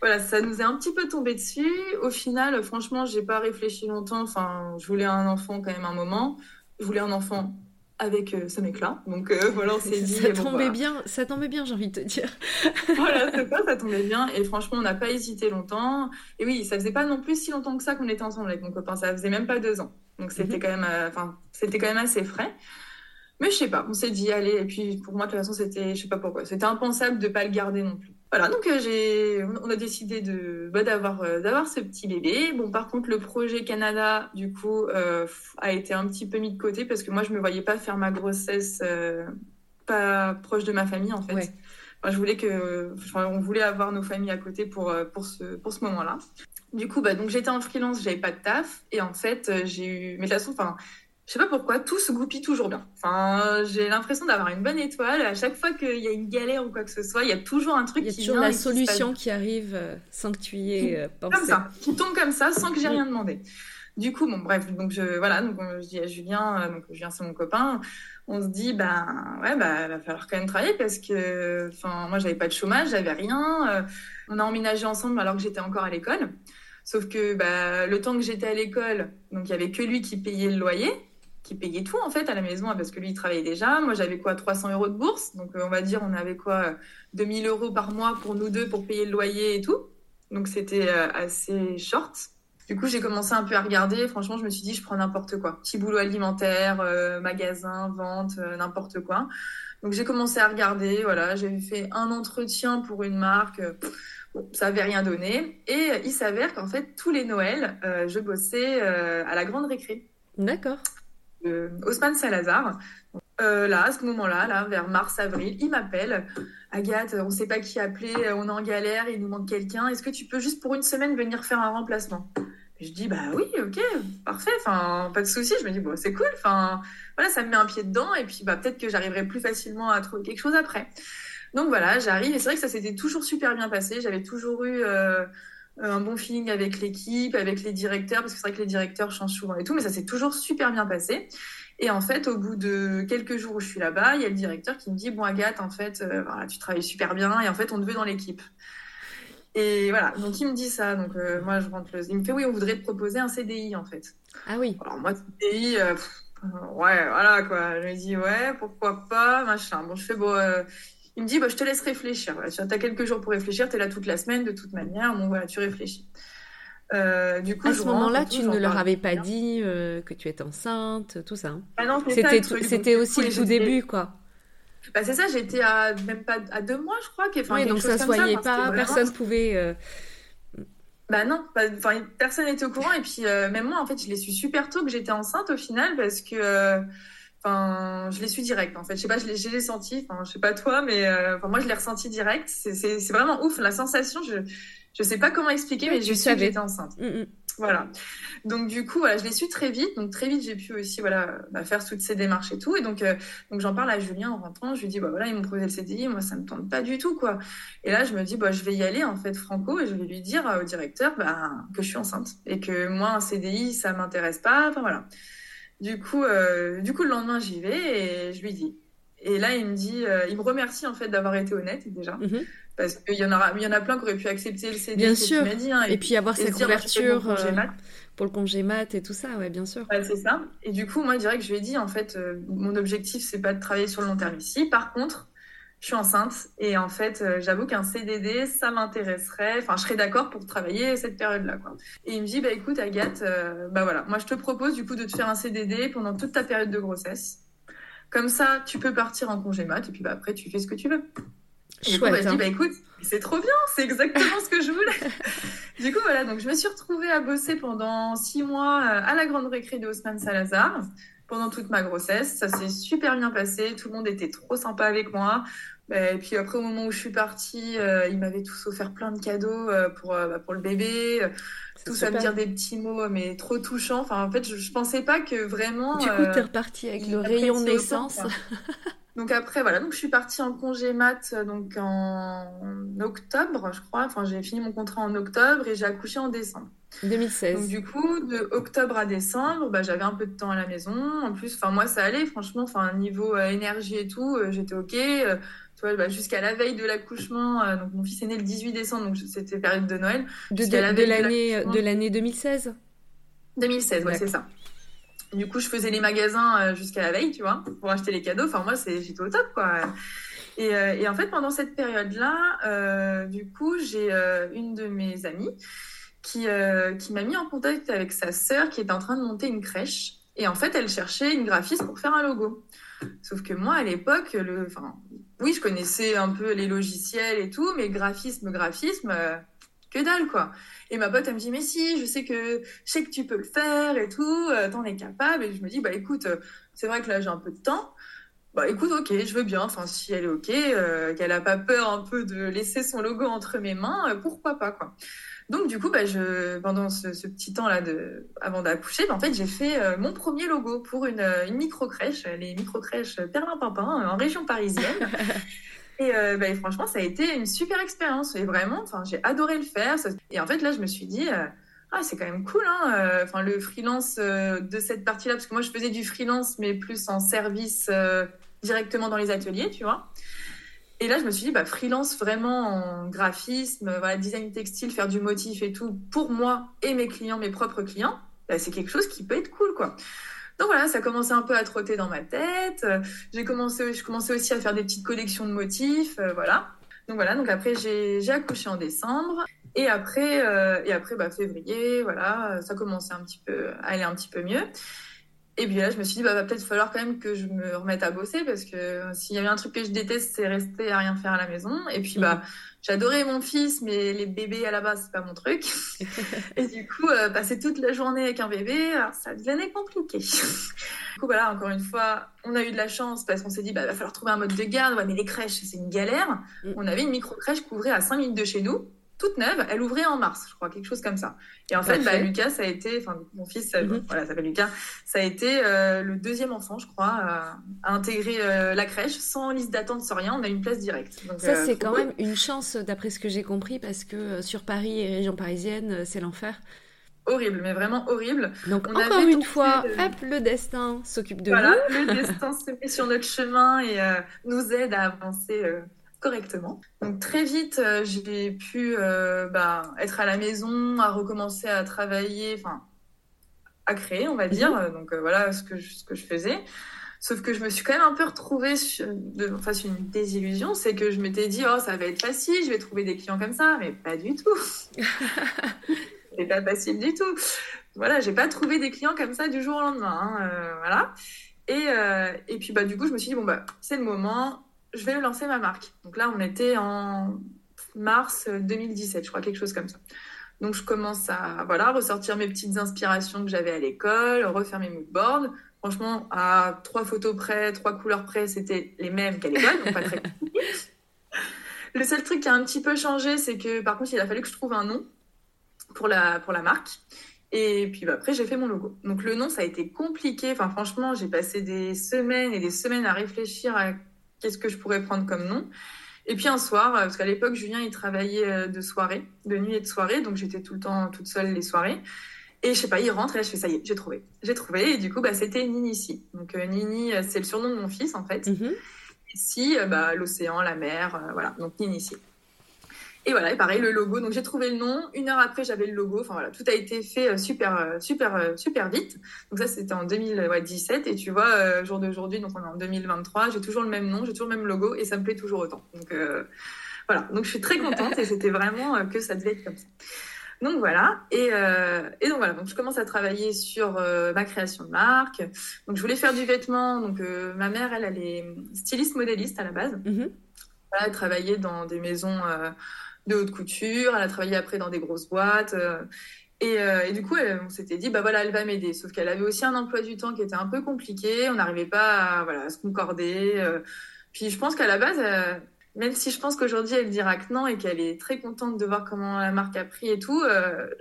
voilà, ça nous est un petit peu tombé dessus. Au final, franchement, j'ai pas réfléchi longtemps. Enfin, je voulais un enfant quand même un moment. Je voulais un enfant avec euh, ce mec-là. Donc euh, voilà, on s'est dit. Ça tombait bien, ça tombait bien, j'ai envie de te dire. voilà, c'est ça, ça tombait bien. Et franchement, on n'a pas hésité longtemps. Et oui, ça faisait pas non plus si longtemps que ça qu'on était ensemble avec mon copain. Ça faisait même pas deux ans. Donc c'était mhm. quand même, enfin, c'était quand même assez frais. Mais je sais pas, on s'est dit, allez, et puis pour moi, de toute façon, c'était, je sais pas pourquoi, c'était impensable de pas le garder non plus. Voilà, donc euh, j'ai, on a décidé de, bah, d'avoir, euh, d'avoir ce petit bébé. Bon, par contre, le projet Canada, du coup, euh, a été un petit peu mis de côté parce que moi, je me voyais pas faire ma grossesse pas proche de ma famille, en fait. je voulais que, on voulait avoir nos familles à côté pour, pour ce, pour ce moment-là. Du coup, bah, donc j'étais en freelance, j'avais pas de taf, et en fait, j'ai eu, mais de toute façon, enfin, je sais pas pourquoi, tout se goupille toujours bien. Enfin, j'ai l'impression d'avoir une bonne étoile. À chaque fois qu'il y a une galère ou quoi que ce soit, il y a toujours un truc qui vient. Il y a toujours la solution qui, arrive euh, sans que tu y aies euh, pensé. Comme ça, qui tombe comme ça sans que j'ai rien demandé. Du coup, bon, bref, donc je, voilà, donc je dis à Julien, euh, donc Julien c'est mon copain, on se dit, ben ouais, bah, va falloir quand même travailler parce que, enfin, moi j'avais pas de chômage, j'avais rien. on a emménagé ensemble alors que j'étais encore à l'école. Sauf que bah, le temps que j'étais à l'école, donc il y avait que lui qui payait le loyer qui payait tout en fait à la maison parce que lui il travaillait déjà. Moi j'avais quoi 300 euros de bourse, donc euh, on va dire on avait quoi 2000 euros par mois pour nous deux pour payer le loyer et tout. Donc c'était euh, assez short. Du coup j'ai commencé un peu à regarder. Franchement je me suis dit je prends n'importe quoi, petit boulot alimentaire, euh, magasin, vente, n'importe quoi. Donc j'ai commencé à regarder. Voilà j'ai fait un entretien pour une marque. Ça n'avait rien donné. Et il s'avère qu'en fait, tous les Noëls, je bossais à la grande récré. D'accord. Osman Salazar. Euh, là, à ce moment-là, là, vers mars-avril, il m'appelle. Agathe, on ne sait pas qui appeler, on est en galère, il nous manque quelqu'un. Est-ce que tu peux juste pour une semaine venir faire un remplacement? Je dis bah oui, ok, parfait, enfin pas de souci. Je me dis bon c'est cool, enfin voilà, ça me met un pied dedans et puis bah peut-être que j'arriverai plus facilement à trouver quelque chose après. Donc voilà, j'arrive et c'est vrai que ça s'était toujours super bien passé. J'avais toujours eu euh, un bon feeling avec l'équipe, avec les directeurs, parce que c'est vrai que les directeurs changent souvent et tout, mais ça s'est toujours super bien passé. Et en fait, au bout de quelques jours où je suis là-bas, il y a le directeur qui me dit Bon, Agathe, en fait, euh, voilà, tu travailles super bien et en fait, on te veut dans l'équipe. Et voilà, donc il me dit ça. Donc euh, moi, je rentre le. Il me fait Oui, on voudrait te proposer un CDI en fait. Ah oui. Alors moi, CDI, euh, ouais, voilà quoi. Je me dis Ouais, pourquoi pas, machin. Bon, je fais Bon il me dit, bah, je te laisse réfléchir. tu as quelques jours pour réfléchir, tu es là toute la semaine, de toute manière. Bon, voilà, tu réfléchis. Euh, du coup, à ce moment-là, tu ne leur avais pas dit euh, que tu étais enceinte, tout ça. Hein. Ah non, c'était c'était aussi le tout début, quoi. Bah, c'est ça, j'étais à même pas à deux mois, je crois. Enfin, oui, donc ça se voyait pas, personne pouvait. Euh, bah non, enfin personne n'était au courant et puis même moi en fait je l'ai su super tôt que j'étais enceinte au final parce que Enfin, je l'ai su direct, en fait. Je sais pas, je l'ai senti. Enfin, je sais pas toi, mais euh, moi, je l'ai ressenti direct. C'est vraiment ouf. La sensation, je je sais pas comment expliquer, mais je savais j'étais enceinte. Mm, mm. Voilà. Donc du coup, voilà, je l'ai su très vite. Donc très vite, j'ai pu aussi voilà bah, faire toutes ces démarches et tout. Et donc, euh, donc j'en parle à Julien en rentrant. Je lui dis bah voilà, ils m'ont proposé le CDI. Moi, ça me tente pas du tout quoi. Et là, je me dis bah je vais y aller en fait franco et je vais lui dire euh, au directeur bah, que je suis enceinte et que moi un CDI ça m'intéresse pas. Enfin voilà. Du coup, euh, du coup le lendemain j'y vais et je lui dis. Et là, il me dit, il me remercie en fait d'avoir été honnête déjà. Mm-hmm. Parce qu'il y en il y en a plein qui auraient pu accepter le CD. Bien sûr. Dit, hein, et, puis avoir cette couverture euh, pour le congé mat et tout ça, ouais, bien sûr. c'est ça. Et du coup, moi, je dirais que je lui ai dit, en fait, euh, mon objectif, c'est pas de travailler sur le long terme ici. Par contre, je suis enceinte et en fait, euh, j'avoue qu'un CDD, ça m'intéresserait. Enfin, je serais d'accord pour travailler cette période-là. Et il me dit, bah écoute, Agathe, bah voilà, moi, je te propose du coup de te faire un CDD pendant toute ta période de grossesse. Comme ça, tu peux partir en congé mat et puis bah, après, tu fais ce que tu veux. Et Chouette, coup, bah, hein. bah écoute, c'est trop bien, c'est exactement ce que je voulais. du coup, voilà, donc je me suis retrouvée à bosser pendant six mois euh, à la grande récré de Haussmann Salazar pendant toute ma grossesse. Ça s'est super bien passé, tout le monde était trop sympa avec moi. Bah, et puis après, au moment où je suis partie, euh, ils m'avaient tous offert plein de cadeaux euh, pour, bah, pour le bébé. Tout ça me dire des petits mots, mais trop touchants. Enfin, en fait, je, je pensais pas que vraiment. Du coup, t'es repartie avec le rayon naissance. Donc après, voilà, donc je suis partie en congé mat euh, donc en octobre, je crois. Enfin, j'ai fini mon contrat en octobre et j'ai accouché en décembre. 2016. Donc du coup, de octobre à décembre, bah, j'avais un peu de temps à la maison. En plus, enfin moi, ça allait, franchement. Enfin, niveau euh, énergie et tout, euh, j'étais ok. tu vois, bah, jusqu'à la veille de l'accouchement. donc mon fils est né le 18 décembre, donc c'était période de Noël. De, l'année de l'année 2016. 2016, ouais, c'est ça. Du coup, je faisais les magasins euh, jusqu'à la veille, tu vois, pour acheter les cadeaux. Enfin, moi, j'étais au top, quoi. Et, euh, et, en fait, pendant cette période-là, euh, du coup, j'ai une de mes amies qui, qui m'a mis en contact avec sa sœur qui était en train de monter une crèche. Et en fait, elle cherchait une graphiste pour faire un logo. Sauf que moi, à l'époque, le, enfin, oui, je connaissais un peu les logiciels et tout, mais graphisme, graphisme, que dalle, quoi. Et ma pote, elle me dit, mais si, je sais que, je sais que tu peux le faire et tout, euh, t'en es capable. Et je me dis, bah écoute, euh, c'est vrai que là, j'ai un peu de temps. Bah écoute, ok, je veux bien. Enfin, si elle est ok, euh, qu'elle a pas peur un peu de laisser son logo entre mes mains, pourquoi pas, quoi. Donc du coup, bah, je, pendant ce, petit temps là de, avant d'accoucher, bah, en fait, j'ai fait mon premier logo pour une, une micro crèche, les micro crèches Perlin-Pimpin en région parisienne. Euh, bah, et, franchement, ça a été une super expérience. Et vraiment, j'ai adoré le faire. Et en fait, là, je me suis dit, euh, ah, c'est quand même cool, hein, euh, enfin, le freelance de cette partie-là, parce que moi, je faisais du freelance, mais plus en service directement dans les ateliers, tu vois. Et là, je me suis dit, bah, freelance vraiment en graphisme, voilà, design textile, faire du motif et tout, pour moi et mes clients, mes propres clients, bah, c'est quelque chose qui peut être cool, quoi. Donc voilà, ça commençait un peu à trotter dans ma tête. J'ai commencé, je commençais aussi à faire des petites collections de motifs, euh, voilà. Donc voilà, donc après j'ai accouché en décembre. Et après, euh, et après bah, février, voilà, ça commençait un petit peu à aller un petit peu mieux. Et puis là, je me suis dit, bah, va peut-être falloir quand même que je me remette à bosser parce que s'il y avait un truc que je déteste, c'est rester à rien faire à la maison. Et puis, bah, mmh. J'adorais mon fils, mais les bébés à la base, c'est pas mon truc. et du coup, euh, passer toute la journée avec un bébé, ça devenait compliqué. du coup, voilà, encore une fois, on a eu de la chance parce qu'on s'est dit, bah, va falloir trouver un mode de garde. Ouais, mais les crèches, c'est une galère. Mmh. On avait une micro-crèche couvrée à 5 minutes de chez nous toute neuve. Elle ouvrait en mars, je crois, quelque chose comme ça. Et en fait, bah, Lucas, ça a été, enfin, mon fils, mm voilà, s'appelle Lucas, ça a été euh, le deuxième enfant, je crois, à, intégrer euh, la crèche sans liste d'attente, sans rien. On a une place directe. ça, c'est quand même une chance, d'après ce que j'ai compris, parce que sur Paris et région parisienne, c'est l'enfer. Horrible, mais vraiment horrible. Donc encore une fois, hop, le destin s'occupe de voilà, nous. le destin se met sur notre chemin et nous aide à avancer correctement. Donc très vite, euh, j'ai pu euh, bah, être à la maison, à recommencer à travailler, enfin à créer, on va dire. Mhm. Donc euh, voilà ce que, je, ce que je faisais. Sauf que je me suis quand même un peu retrouvée de, face à une désillusion, c'est que je m'étais dit, oh, ça va être facile, je vais trouver des clients comme ça, mais pas du tout. C'est pas facile du tout. Voilà, j'ai pas trouvé des clients comme ça du jour au lendemain. Hein, voilà. Et, et puis, bah, du coup, je me suis dit, bon, bah, c'est le moment, je vais lancer ma marque. Donc là, on était en mars 2017, je crois, quelque chose comme ça. Donc je commence à voilà ressortir mes petites inspirations que j'avais à l'école, refaire mes moodboards. Franchement, à trois photos près, trois couleurs près, c'était les mêmes qu'à l'école, donc pas très Le seul truc qui a un petit peu changé, c'est que par contre, il a fallu que je trouve un nom pour la, pour la marque. Et puis bah, après, j'ai fait mon logo. Donc le nom, ça a été compliqué. Enfin, franchement, j'ai passé des semaines et des semaines à réfléchir à qu'est-ce que je pourrais prendre comme nom. Et puis un soir, parce qu'à l'époque, Julien, il travaillait euh, de soirée, de nuit et de soirée, donc j'étais tout le temps toute seule les soirées. Et je sais pas, il rentre et là je fais ça y est, j'ai trouvé. J'ai trouvé et du coup bah, c'était Nini Donc euh, Nini, euh, c'est le surnom de mon fils en fait. Mm Ici, bah, l'océan, la mer, voilà, donc Nini et voilà, et pareil, le logo. Donc j'ai trouvé le nom. Une heure après, j'avais le logo. Enfin voilà, tout a été fait euh, super, euh, super, euh, super vite. Donc ça, c'était en 2017. Et tu vois, jour d'aujourd'hui, donc on est en 2023, j'ai toujours le même nom, j'ai toujours le même logo et ça me plaît toujours autant. Donc voilà, donc je suis très contente et c'était vraiment que ça devait être comme ça. Donc voilà, et, et, donc voilà, donc je commence à travailler sur ma création de marque. Donc je voulais faire du vêtement. Donc ma mère, elle, elle est styliste modéliste à la base. Mm-hmm. Voilà, elle travaillait dans des maisons de haute couture. Elle a travaillé après dans des grosses boîtes. Euh, euh, et, du coup, on s'était dit, bah voilà, elle va m'aider. Sauf qu'elle avait aussi un emploi du temps qui était un peu compliqué. On n'arrivait pas à, voilà, se concorder. Euh. Puis je pense qu'à la base, même si je pense qu'aujourd'hui elle dira que non et qu'elle est très contente de voir comment la marque a pris et tout,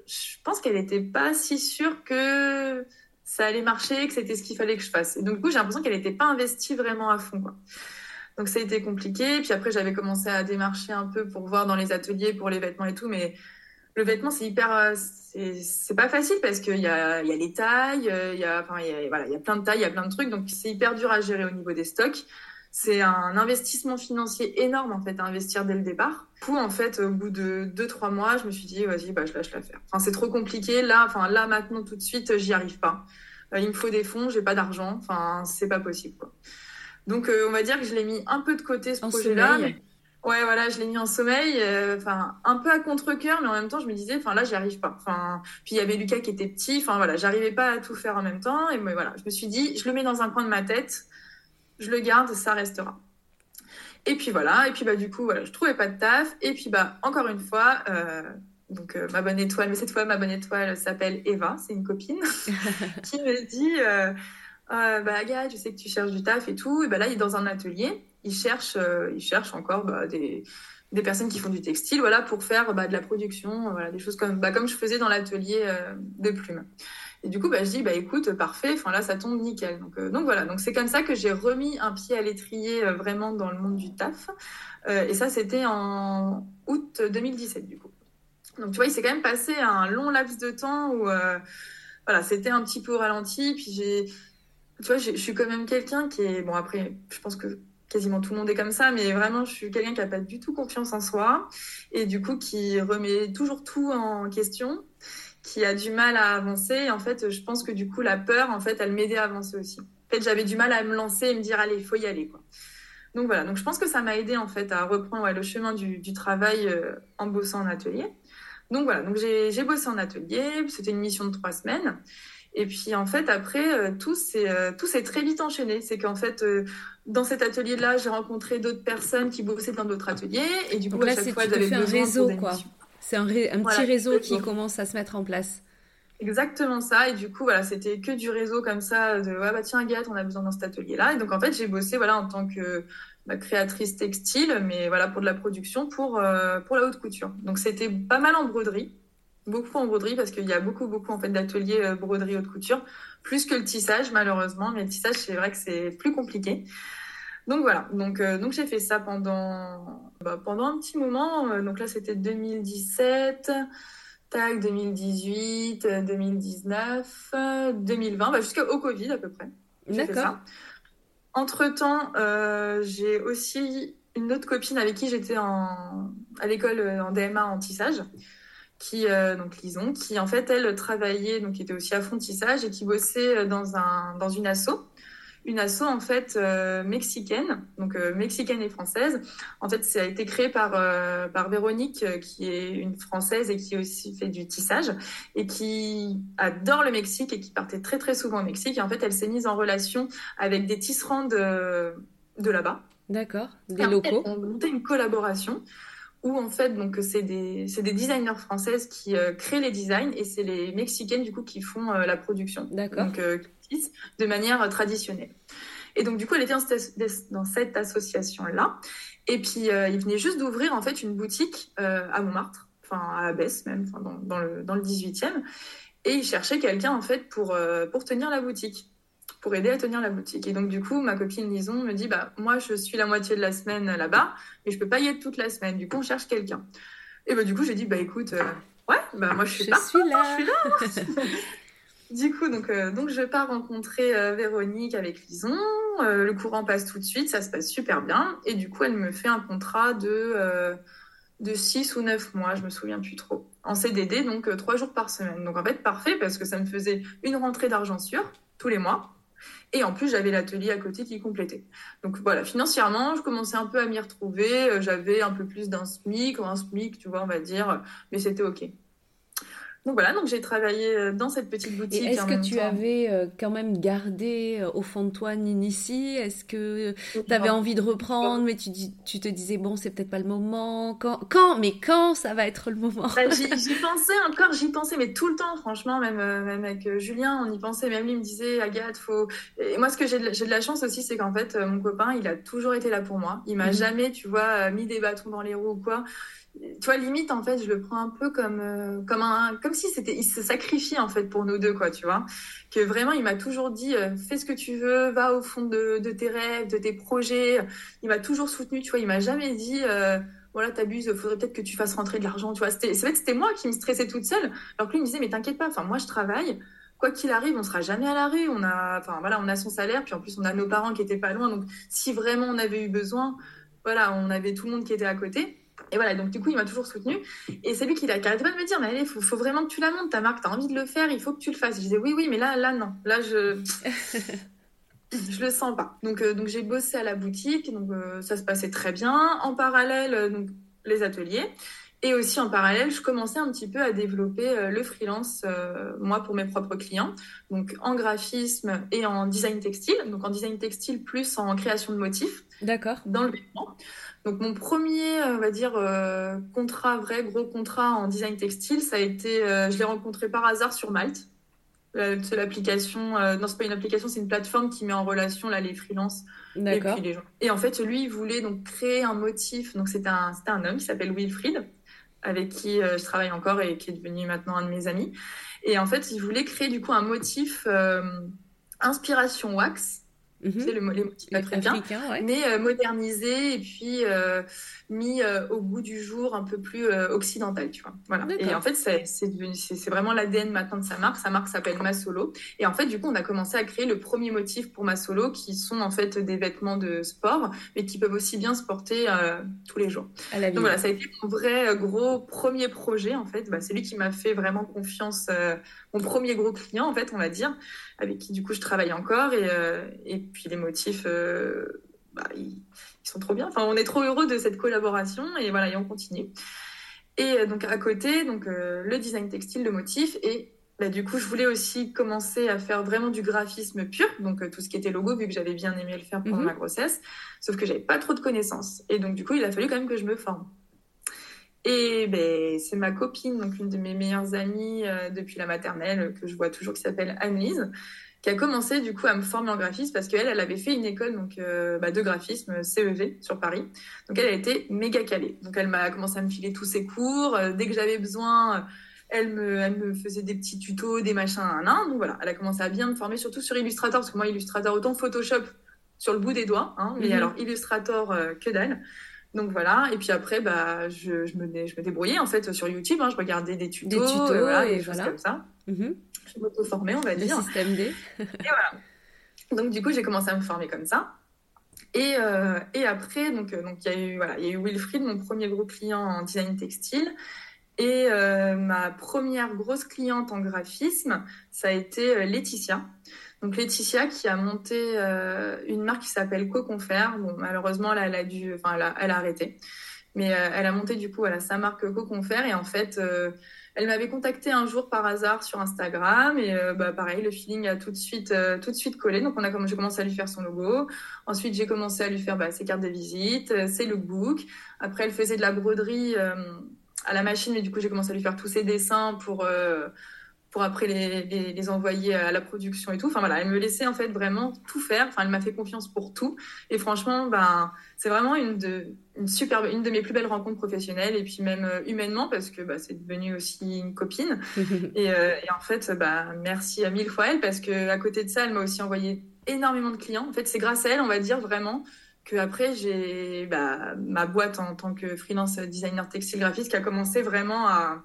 je pense qu'elle n'était pas si sûre que ça allait marcher, que c'était ce qu'il fallait que je fasse. Et donc du coup, j'ai l'impression qu'elle n'était pas investie vraiment à fond. Donc ça a été compliqué. Puis après, j'avais commencé à démarcher un peu pour voir dans les ateliers pour les vêtements et tout. Mais le vêtement, c'est hyper. Euh, c'est pas facile parce qu'il y a, y a les tailles, euh, il y a, enfin, y a, voilà, il y a plein de tailles, il y a plein de trucs. Donc c'est hyper dur à gérer au niveau des stocks. C'est un investissement financier énorme en fait à investir dès le départ. Pour en fait, au bout de 2-3 mois, je me suis dit vas-y, bah, je lâche l'affaire. Enfin, c'est trop compliqué. Là, enfin là maintenant tout de suite, j'y arrive pas. Euh, il me faut des fonds, j'ai pas d'argent. Enfin, c'est pas possible. Donc, euh, on va dire que je l'ai mis un peu de côté ce projet-là. Ouais, voilà, je l'ai mis en sommeil, euh, enfin un peu à contre-cœur, mais en même temps, je me disais, enfin là, j'y arrive pas. Enfin, puis il y avait Lucas qui était petit, enfin voilà, j'arrivais pas à tout faire en même temps, et moi, voilà, je me suis dit, je le mets dans un coin de ma tête, je le garde, ça restera. Et puis voilà, et puis bah du coup, voilà, je trouvais pas de taf, et puis bah encore une fois, euh, donc ma bonne étoile, mais cette fois ma bonne étoile s'appelle Eva, c'est une copine qui me dit euh, bah, je sais que tu cherches du taf et tout. Et bah, là, il est dans un atelier. Il cherche, euh, il cherche encore bah, des, des, personnes qui font du textile voilà, pour faire bah, de la production, voilà, des choses comme, bah, comme je faisais dans l'atelier euh, de plumes. Et du coup, bah, je dis, bah, écoute, parfait, enfin, là, ça tombe nickel. Donc, euh, donc voilà, donc c'est comme ça que j'ai remis un pied à l'étrier vraiment dans le monde du taf. et ça, c'était en août 2017, du coup. Donc, tu vois, il s'est quand même passé un long laps de temps où voilà, c'était un petit peu ralenti. Puis j'ai tu vois, je, suis quand même quelqu'un qui est. Bon, après, je pense que quasiment tout le monde est comme ça, mais vraiment, je suis quelqu'un qui n'a pas du tout confiance en soi et du coup, qui remet toujours tout en question, qui a du mal à avancer. en fait, je pense que du coup, la peur, en fait, elle m'aidait à avancer aussi. En fait, j'avais du mal à me lancer et me dire, allez, il faut y aller, quoi. Donc voilà, donc je pense que ça m'a aidé en fait à reprendre le chemin du, travail euh, en bossant en atelier. Donc voilà, donc j'ai bossé en atelier, c'était une mission de trois semaines. Et puis en fait après euh, tout s'est euh, tout s'est très vite enchaîné. C'est qu'en fait euh, dans cet atelier-là j'ai rencontré d'autres personnes qui bossaient dans d'autres ateliers et du coup là, à chaque fois j'avais un réseau quoi. C'est un, un petit réseau qui commence à se mettre en place. Exactement ça. Et du coup, voilà, c'était que du réseau comme ça, de ouais, bah tiens, Agathe, on a besoin dans cet atelier-là. Et donc, en fait, j'ai bossé voilà, en tant que bah, créatrice textile, mais voilà, pour de la production, pour, pour la haute couture. Donc, c'était pas mal en broderie beaucoup en broderie parce qu'il y a beaucoup, beaucoup en fait d'ateliers euh, broderie haute couture, plus que le tissage malheureusement. Mais le tissage, c'est vrai que c'est plus compliqué. Donc voilà, donc, euh, donc j'ai fait ça pendant, bah, pendant un petit moment. Euh, donc là, c'était 2017, tac, 2018, 2019, 2020, bah, jusqu'au Covid à peu près. D'accord. Entre-temps, j'ai aussi une autre copine avec qui j'étais à l'école en DMA en tissage qui euh, donc Lison, qui en fait elle travaillait donc qui était aussi à fond tissage et qui bossait euh, dans un dans une asso, une asso en fait euh, mexicaine, donc mexicaine et française. En fait, ça a été créé par par Véronique qui est une française et qui aussi fait du tissage et qui adore le Mexique et qui partait très très souvent au Mexique. Et en fait, elle s'est mise en relation avec des tisserands de de là-bas. D'accord, des locaux. On monté une collaboration où en fait donc c'est des c'est des designers françaises qui créent les designs et c'est les mexicaines du coup qui font la production. D'accord. Donc de manière traditionnelle. Et donc du coup elle était dans cette, association là. Et puis il venait juste d'ouvrir en fait une boutique à Montmartre, enfin à Abbesse même, dans, dans, le dans le 18e. Et il cherchait quelqu'un en fait pour pour tenir la boutique pour aider à tenir la boutique. Et donc, du coup, ma copine Lison me dit, bah, moi, je suis la moitié de la semaine là-bas, mais je peux pas y être toute la semaine. Du coup, on cherche quelqu'un. Et bah, du coup, j'ai dit, bah, écoute, euh, ouais, bah, moi, je suis je Suis là. Je suis là. du coup, donc, euh, donc, je pars rencontrer euh, Véronique avec Lison. le courant passe tout de suite, ça se passe super bien. Et du coup, elle me fait un contrat de, de 6 ou 9 mois, je me souviens plus trop. En CDD, donc 3 jours par semaine. Donc, en fait, parfait parce que ça me faisait une rentrée d'argent sûr tous les mois. Et en plus, j'avais l'atelier à côté qui complétait. Donc voilà, financièrement, je commençais un peu à m'y retrouver. Euh, j'avais un peu plus d'un SMIC, ou un SMIC, tu vois, on va dire, mais c'était OK. Donc voilà, donc j'ai travaillé euh, dans cette petite boutique. Est-ce que tu avais euh, quand même gardé euh, au fond de toi Ninici Est-ce que tu avais envie de reprendre, mais tu, tu te disais, bon, c'est peut-être pas le moment quand, quand Mais quand ça va être le moment? Bah, J'y pensais encore, j'y pensais, mais tout le temps, franchement, même, même avec Julien, on y pensait. Même lui me disait, Agathe, faut. Et moi, ce que j'ai de, de, la chance aussi, c'est qu'en fait, mon copain, il a toujours été là pour moi. Il m'a mhm. jamais, tu vois, mis des bâtons dans les roues ou quoi tu vois limite en fait je le prends un peu comme euh, comme un comme si c'était il se sacrifie en fait pour nous deux quoi tu vois que vraiment il m'a toujours dit euh, fais ce que tu veux va au fond de, de tes rêves de tes projets il m'a toujours soutenu tu vois il m'a jamais dit euh, voilà t'abuses faudrait peut-être que tu fasses rentrer de l'argent tu vois c'était c'est vrai que c'était moi qui me stressais toute seule alors que lui il me disait mais t'inquiète pas enfin moi je travaille quoi qu'il arrive, on sera jamais à l'arrêt. On a, enfin voilà, on a son salaire, puis en plus on a nos parents qui étaient pas loin. Donc si vraiment on avait eu besoin, voilà, on avait tout le monde qui était à côté. Et voilà, donc du coup, il m'a toujours soutenu. Et c'est lui qui, a, arrêté pas de me dire, mais allez, il faut, vraiment que tu la montes, ta marque, tu as envie de le faire, il faut que tu le fasses. Je disais, oui, oui, mais là, là, non. Là, je je le sens pas. Donc, euh, donc j'ai bossé à la boutique, donc euh, ça se passait très bien. En parallèle, euh, donc, les ateliers. Et aussi en parallèle, je commençais un petit peu à développer le freelance, moi, pour mes propres clients. Donc en graphisme et en design textile. Donc en design textile plus en création de motifs. D'accord. Dans le vêtement. Donc mon premier, on va dire, euh, contrat, vrai gros contrat en design textile, ça a été, euh, je l'ai rencontré par hasard sur Malte. Euh, c'est l'application, non c'est pas une application, c'est une plateforme qui met en relation là les freelances et puis les gens. Et en fait, lui, il voulait donc créer un motif. Donc c'était un, c'était un homme qui s'appelle Wilfried, avec qui je travaille encore et qui est devenu maintenant un de mes amis. Et en fait, il voulait créer du coup un motif inspiration wax Mhm. C'est le, les motifs africains, mais euh, modernisé et puis euh, mis euh, au goût du jour un peu plus occidental, tu vois. Voilà. Et en fait, c'est vraiment l'ADN maintenant de sa marque. Sa marque s'appelle Masolo. Et en fait, du coup, on a commencé à créer le premier motif pour Masolo, qui sont en fait des vêtements de sport, mais qui peuvent aussi bien se porter tous les jours. Donc voilà, ça a été mon vrai gros premier projet en fait. Bah, c'est lui qui m'a fait vraiment confiance, mon premier gros client en fait, on va dire avec qui du coup je travaille encore et, euh, et puis les motifs euh, bah, ils, sont trop bien. Enfin on est trop heureux de cette collaboration et voilà et on continue. Et euh, donc à côté donc le design textile le motif et bah, du coup je voulais aussi commencer à faire vraiment du graphisme pur donc tout ce qui était logo vu que j'avais bien aimé le faire pendant mhm. ma grossesse sauf que j'avais pas trop de connaissances. Et donc du coup il a fallu quand même que je me forme et ben, c'est ma copine, donc une de mes meilleures amies euh, depuis la maternelle, que je vois toujours, qui s'appelle Anne-Lise, qui a commencé du coup à me former en graphisme parce qu'elle, elle avait fait une école donc, euh, bah, de graphisme CEV sur Paris. Donc elle a été méga calée. Donc elle m'a commencé à me filer tous ses cours. Euh, dès que j'avais besoin, elle me, elle me faisait des petits tutos, des machins, un, un. Donc voilà, elle a commencé à bien me former, surtout sur Illustrator, parce que moi, Illustrator, autant Photoshop sur le bout des doigts, hein, mais mhm. alors Illustrator, que dalle. Donc voilà, et puis après, bah, je, je, me, je me débrouillais en fait sur YouTube, hein, je regardais des tutos, des, tutos, voilà, des choses comme ça. Mhm. Je m'auto-formais, on va dire. Système D. et voilà. Donc du coup, j'ai commencé à me former comme ça. Et, euh, et après, donc euh, donc il y a eu voilà, il y a eu Wilfried, mon premier gros client en design textile. Et euh, ma première grosse cliente en graphisme, ça a été Laetitia. Donc Laetitia qui a monté euh, une marque qui s'appelle Coconfer. Bon, malheureusement, elle, a dû, enfin, elle a, arrêté. Mais euh, elle a monté du coup, sa marque Coconfer et en fait, euh, Elle m'avait contacté un jour par hasard sur Instagram et bah, pareil, le feeling a tout de suite, tout de suite collé. Donc on a, j'ai commencé à lui faire son logo. Ensuite, j'ai commencé à lui faire bah, ses cartes de visite, ses lookbooks. Après, elle faisait de la broderie à la machine, mais du coup, j'ai commencé à lui faire tous ses dessins pour pour après les, les, envoyer à la production et tout. Enfin voilà, elle me laissait en fait vraiment tout faire. Enfin, elle m'a fait confiance pour tout. Et franchement, ben, c'est vraiment une de, une super, une de mes plus belles rencontres professionnelles et puis même euh, humainement parce que bah, c'est devenu aussi une copine. et, euh, et, en fait, bah, merci à mille fois elle parce que à côté de ça, elle m'a aussi envoyé énormément de clients. En fait, c'est grâce à elle, on va dire vraiment que après j'ai bah, ma boîte en tant que freelance designer textile graphiste qui a commencé vraiment à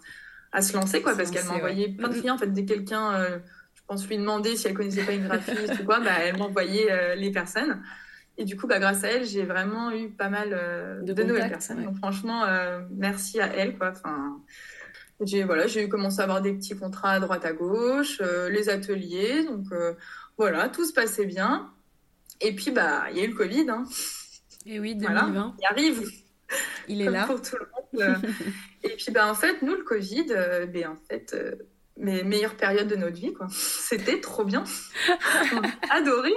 à se lancer, quoi, parce qu'elle m'a envoyé plein de clients. En fait, dès quelqu'un, euh, je pense, lui demander si elle connaissait pas une graphiste ou quoi, bah, elle m'envoyait euh, les personnes. Et du coup, bah, grâce à elle, j'ai vraiment eu pas mal euh, de, nouvelles personnes. Donc, franchement, merci à elle, quoi. Enfin, j'ai voilà, j'ai commencé à avoir des petits contrats à droite à gauche, les ateliers. Donc, voilà, tout se passait bien. Et puis, bah, il y a eu le Covid. Hein. Et oui, 2020. Voilà, il arrive. Il est là. Pour tout le monde. et puis, bah, en fait, nous, le Covid, euh, ben, en fait, euh, mes meilleures périodes de notre vie, quoi. C'était trop bien. On a adoré.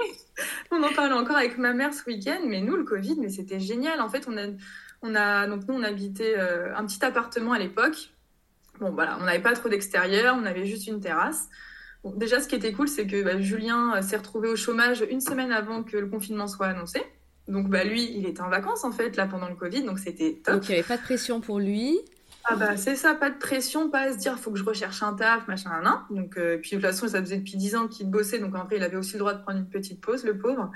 On en parlait encore avec ma mère ce week-end, mais nous, le Covid, mais c'était génial. En fait, on a, on a, donc nous, on habitait euh, un petit appartement à l'époque. Bon, voilà, on n'avait pas trop d'extérieur, on avait juste une terrasse. Bon, déjà, ce qui était cool, c'est que bah, Julien s'est retrouvé au chômage une semaine avant que le confinement soit annoncé. Donc bah lui, il était en vacances en fait là pendant le Covid, donc c'était top. Donc il n'y avait pas de pression pour lui. Ah bah c'est ça, pas de pression, pas à se dire faut que je recherche un taf, machin, nan. Donc euh, puis de toute façon ça faisait depuis 10 ans qu'il bossait, donc en vrai il avait aussi le droit de prendre une petite pause, le pauvre.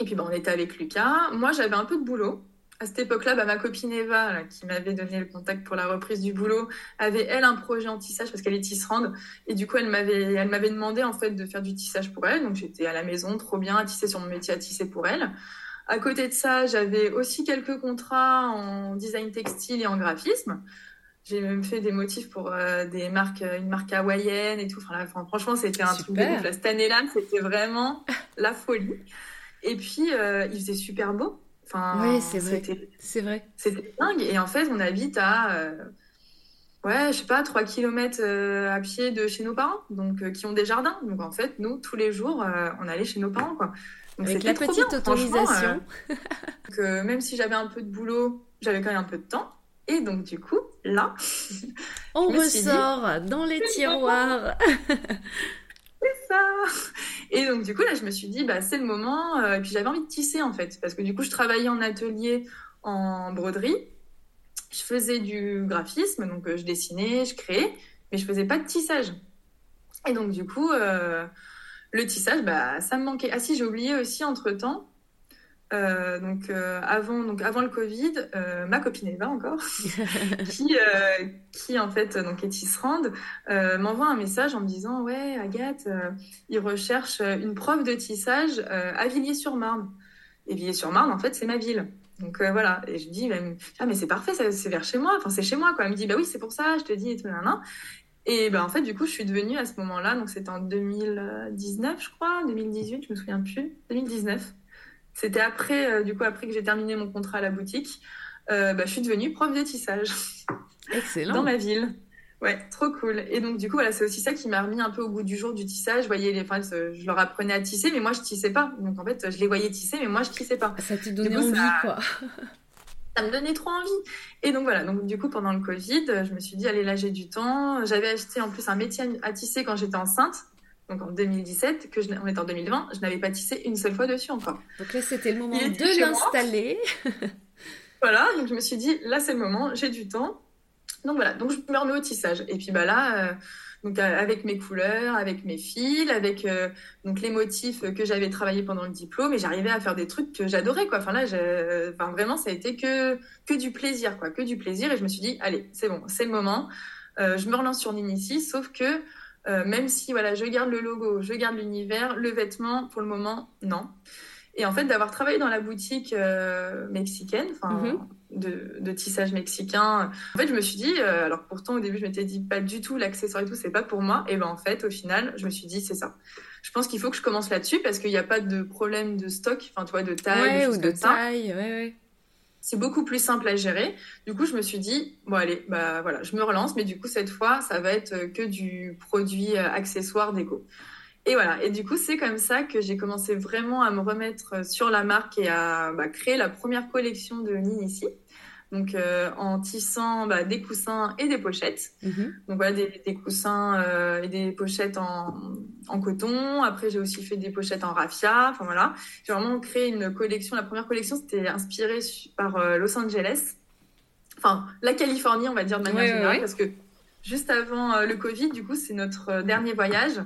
Et puis bah, on était avec Lucas. Moi j'avais un peu de boulot. À cette époque-là, bah, ma copine Eva, qui m'avait donné le contact pour la reprise du boulot, avait elle un projet en tissage parce qu'elle est tisserande. Et du coup, elle m'avait, elle m'avait demandé en fait de faire du tissage pour elle. Donc j'étais à la maison, trop bien, à tisser sur mon métier, à tisser pour elle. À côté de ça, j'avais aussi quelques contrats en design textile et en graphisme. J'ai même fait des motifs pour euh, des marques, euh, une marque hawaïenne et tout. Enfin, franchement, c'était un truc de. Cette année-là, c'était vraiment la folie. Et puis, euh, il faisait super beau. Enfin, oui, c'est vrai. C'est vrai. C'était dingue. Et en fait, on habite à, ouais, je sais pas, 3 km à pied de chez nos parents, donc qui ont des jardins. Donc en fait, nous, tous les jours, on allait chez nos parents, quoi. Avec la petite autorisation. Euh, même si j'avais un peu de boulot, j'avais quand même un peu de temps. Et donc, du coup, là, on ressort dans les tiroirs. c'est ça. Et donc, du coup, là, je me suis dit, bah, c'est le moment. Euh, et puis, j'avais envie de tisser, en fait. Parce que, du coup, je travaillais en atelier en broderie. Je faisais du graphisme. Donc, euh, je dessinais, je créais. Mais je faisais pas de tissage. Et donc, du coup, le tissage, bah, ça me manquait. Ah si, j'ai oublié aussi entre-temps, euh, donc, euh, avant, donc avant le Covid, euh, ma copine Eva encore, qui, qui en fait donc est tisserande, m'envoie un message en me disant ouais Agathe, il recherche une prof de tissage à Villiers-sur-Marne. Et Villiers-sur-Marne en fait c'est ma ville. Donc voilà, et je dis ah mais c'est parfait, c'est vers chez moi, enfin c'est chez moi quoi. Elle me dit bah oui c'est pour ça, je te dis et tout et ben, en fait, du coup, je suis devenue à ce moment-là, donc c'était en 2019, je crois, 2018, je me souviens plus, 2019. C'était après, euh, du coup, après que j'ai terminé mon contrat à la boutique, euh, bah, je suis devenue prof de tissage. Excellent. Dans ma ville. Ouais, trop cool. Et donc, du coup, voilà, c'est aussi ça qui m'a remis un peu au goût du jour du tissage. Je voyais les, enfin, je leur apprenais à tisser, mais moi, je tissais pas. Donc, en fait, je les voyais tisser, mais moi, je tissais pas. Ça te donnait envie, quoi. ça me donnait trop envie. Et donc voilà, donc du coup pendant le Covid, je me suis dit allez là j'ai du temps. J'avais acheté en plus un métier à tisser quand j'étais enceinte. Donc en 2017, que je, on est en 2020, je n'avais pas tissé une seule fois dessus encore. Donc là c'était le moment de l'installer. voilà, donc je me suis dit là c'est le moment, j'ai du temps. Donc voilà, donc je me remets au tissage. Et puis bah là, euh, donc euh, avec mes couleurs, avec mes fils, avec euh, les motifs que j'avais travaillé pendant le diplôme, et j'arrivais à faire des trucs que j'adorais quoi. Enfin vraiment ça a été que du plaisir quoi, que du plaisir. Et je me suis dit allez, c'est bon, c'est le moment. Euh, je me relance sur Ninici, sauf que même si voilà, je garde le logo, je garde l'univers, le vêtement pour le moment non. Et en fait, d'avoir travaillé dans la boutique euh, mexicaine, enfin, mhm. de, tissage mexicain, en fait, je me suis dit, euh, alors pourtant au début, je m'étais dit pas du tout l'accessoire et tout, c'est pas pour moi. Et ben en fait, au final, je me suis dit, c'est ça. Je pense qu'il faut que je commence là-dessus parce qu'il n'y a pas de problème de stock, enfin, tu vois, de taille. ou de taille, ouais, ouais. c'est beaucoup plus simple à gérer. Du coup, je me suis dit, bon, allez, bah voilà, je me relance, mais du coup, cette fois, ça va être que du produit euh, accessoire déco. Et voilà, et du coup, c'est comme ça que j'ai commencé vraiment à me remettre sur la marque et à bah, créer la première collection de Ninici donc euh, en tissant bah, des coussins et des pochettes. Mhm. Donc voilà, des, coussins euh, et des pochettes en, coton. Après, j'ai aussi fait des pochettes en raffia. Enfin voilà, j'ai vraiment créé une collection. La première collection, c'était inspiré par euh, Los Angeles. Enfin, la Californie, on va dire de manière générale, parce que juste avant le Covid, du coup, c'est notre dernier voyage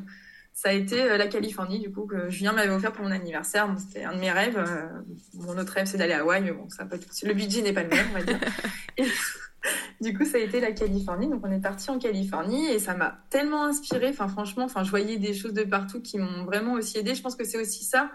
ça a été euh, la Californie, du coup, que Julien m'avait offert pour mon anniversaire. c'était un de mes rêves. Euh, mon autre rêve, c'est d'aller à Hawaï, mais bon, ça peut... le budget n'est pas le même, on va dire. du coup, ça a été la Californie. Donc, on est parti en Californie et ça m'a tellement inspiré. Enfin, franchement, enfin, je voyais des choses de partout qui m'ont vraiment aussi aidé. Je pense que c'est aussi ça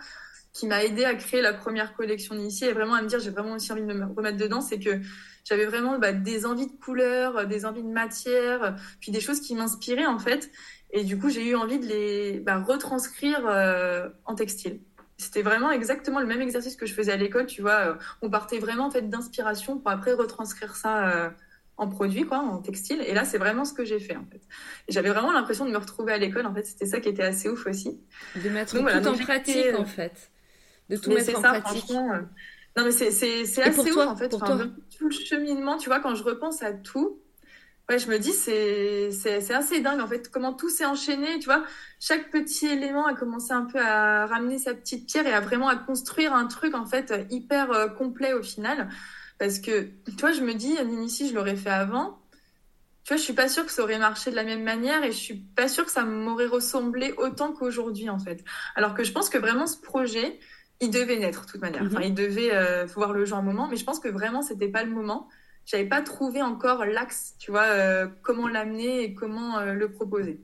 qui m'a aidé à créer la première collection ici et vraiment à me dire j'ai vraiment aussi envie de me remettre dedans. C'est que j'avais vraiment bah, des envies de couleurs, des envies de matière, puis des choses qui m'inspiraient en fait. Et du coup, j'ai eu envie de les bah, retranscrire euh, en textile. C'était vraiment exactement le même exercice que je faisais à l'école, tu vois. Euh, on partait vraiment en fait d'inspiration pour après retranscrire ça euh, en produit, quoi, en textile. Et là, c'est vraiment ce que j'ai fait en fait. J'avais vraiment l'impression de me retrouver à l'école. En fait, c'était ça qui était assez ouf aussi. De mettre tout en pratique, en fait. De tout mettre en ça, pratique. Non, mais c'est assez ouf en fait. Pour toi tout le cheminement, tu vois, quand je repense à tout, Ouais, je me dis, c'est assez dingue, en fait, comment tout s'est enchaîné, tu vois. Chaque petit élément a commencé un peu à ramener sa petite pierre et à vraiment à construire un truc, en fait, hyper euh, complet au final. Parce que, tu vois, je me dis, ici, je l'aurais fait avant. Tu vois, je suis pas sûre que ça aurait marché de la même manière et je suis pas sûre que ça m'aurait ressemblé autant qu'aujourd'hui, en fait. Alors que je pense que vraiment, ce projet, il devait naître, de toute manière. Enfin, mm-hmm. il devait euh, voir le jour un moment, mais je pense que vraiment, c'était pas le moment j'avais pas trouvé encore l'axe, tu vois, euh, comment l'amener et comment euh, le proposer.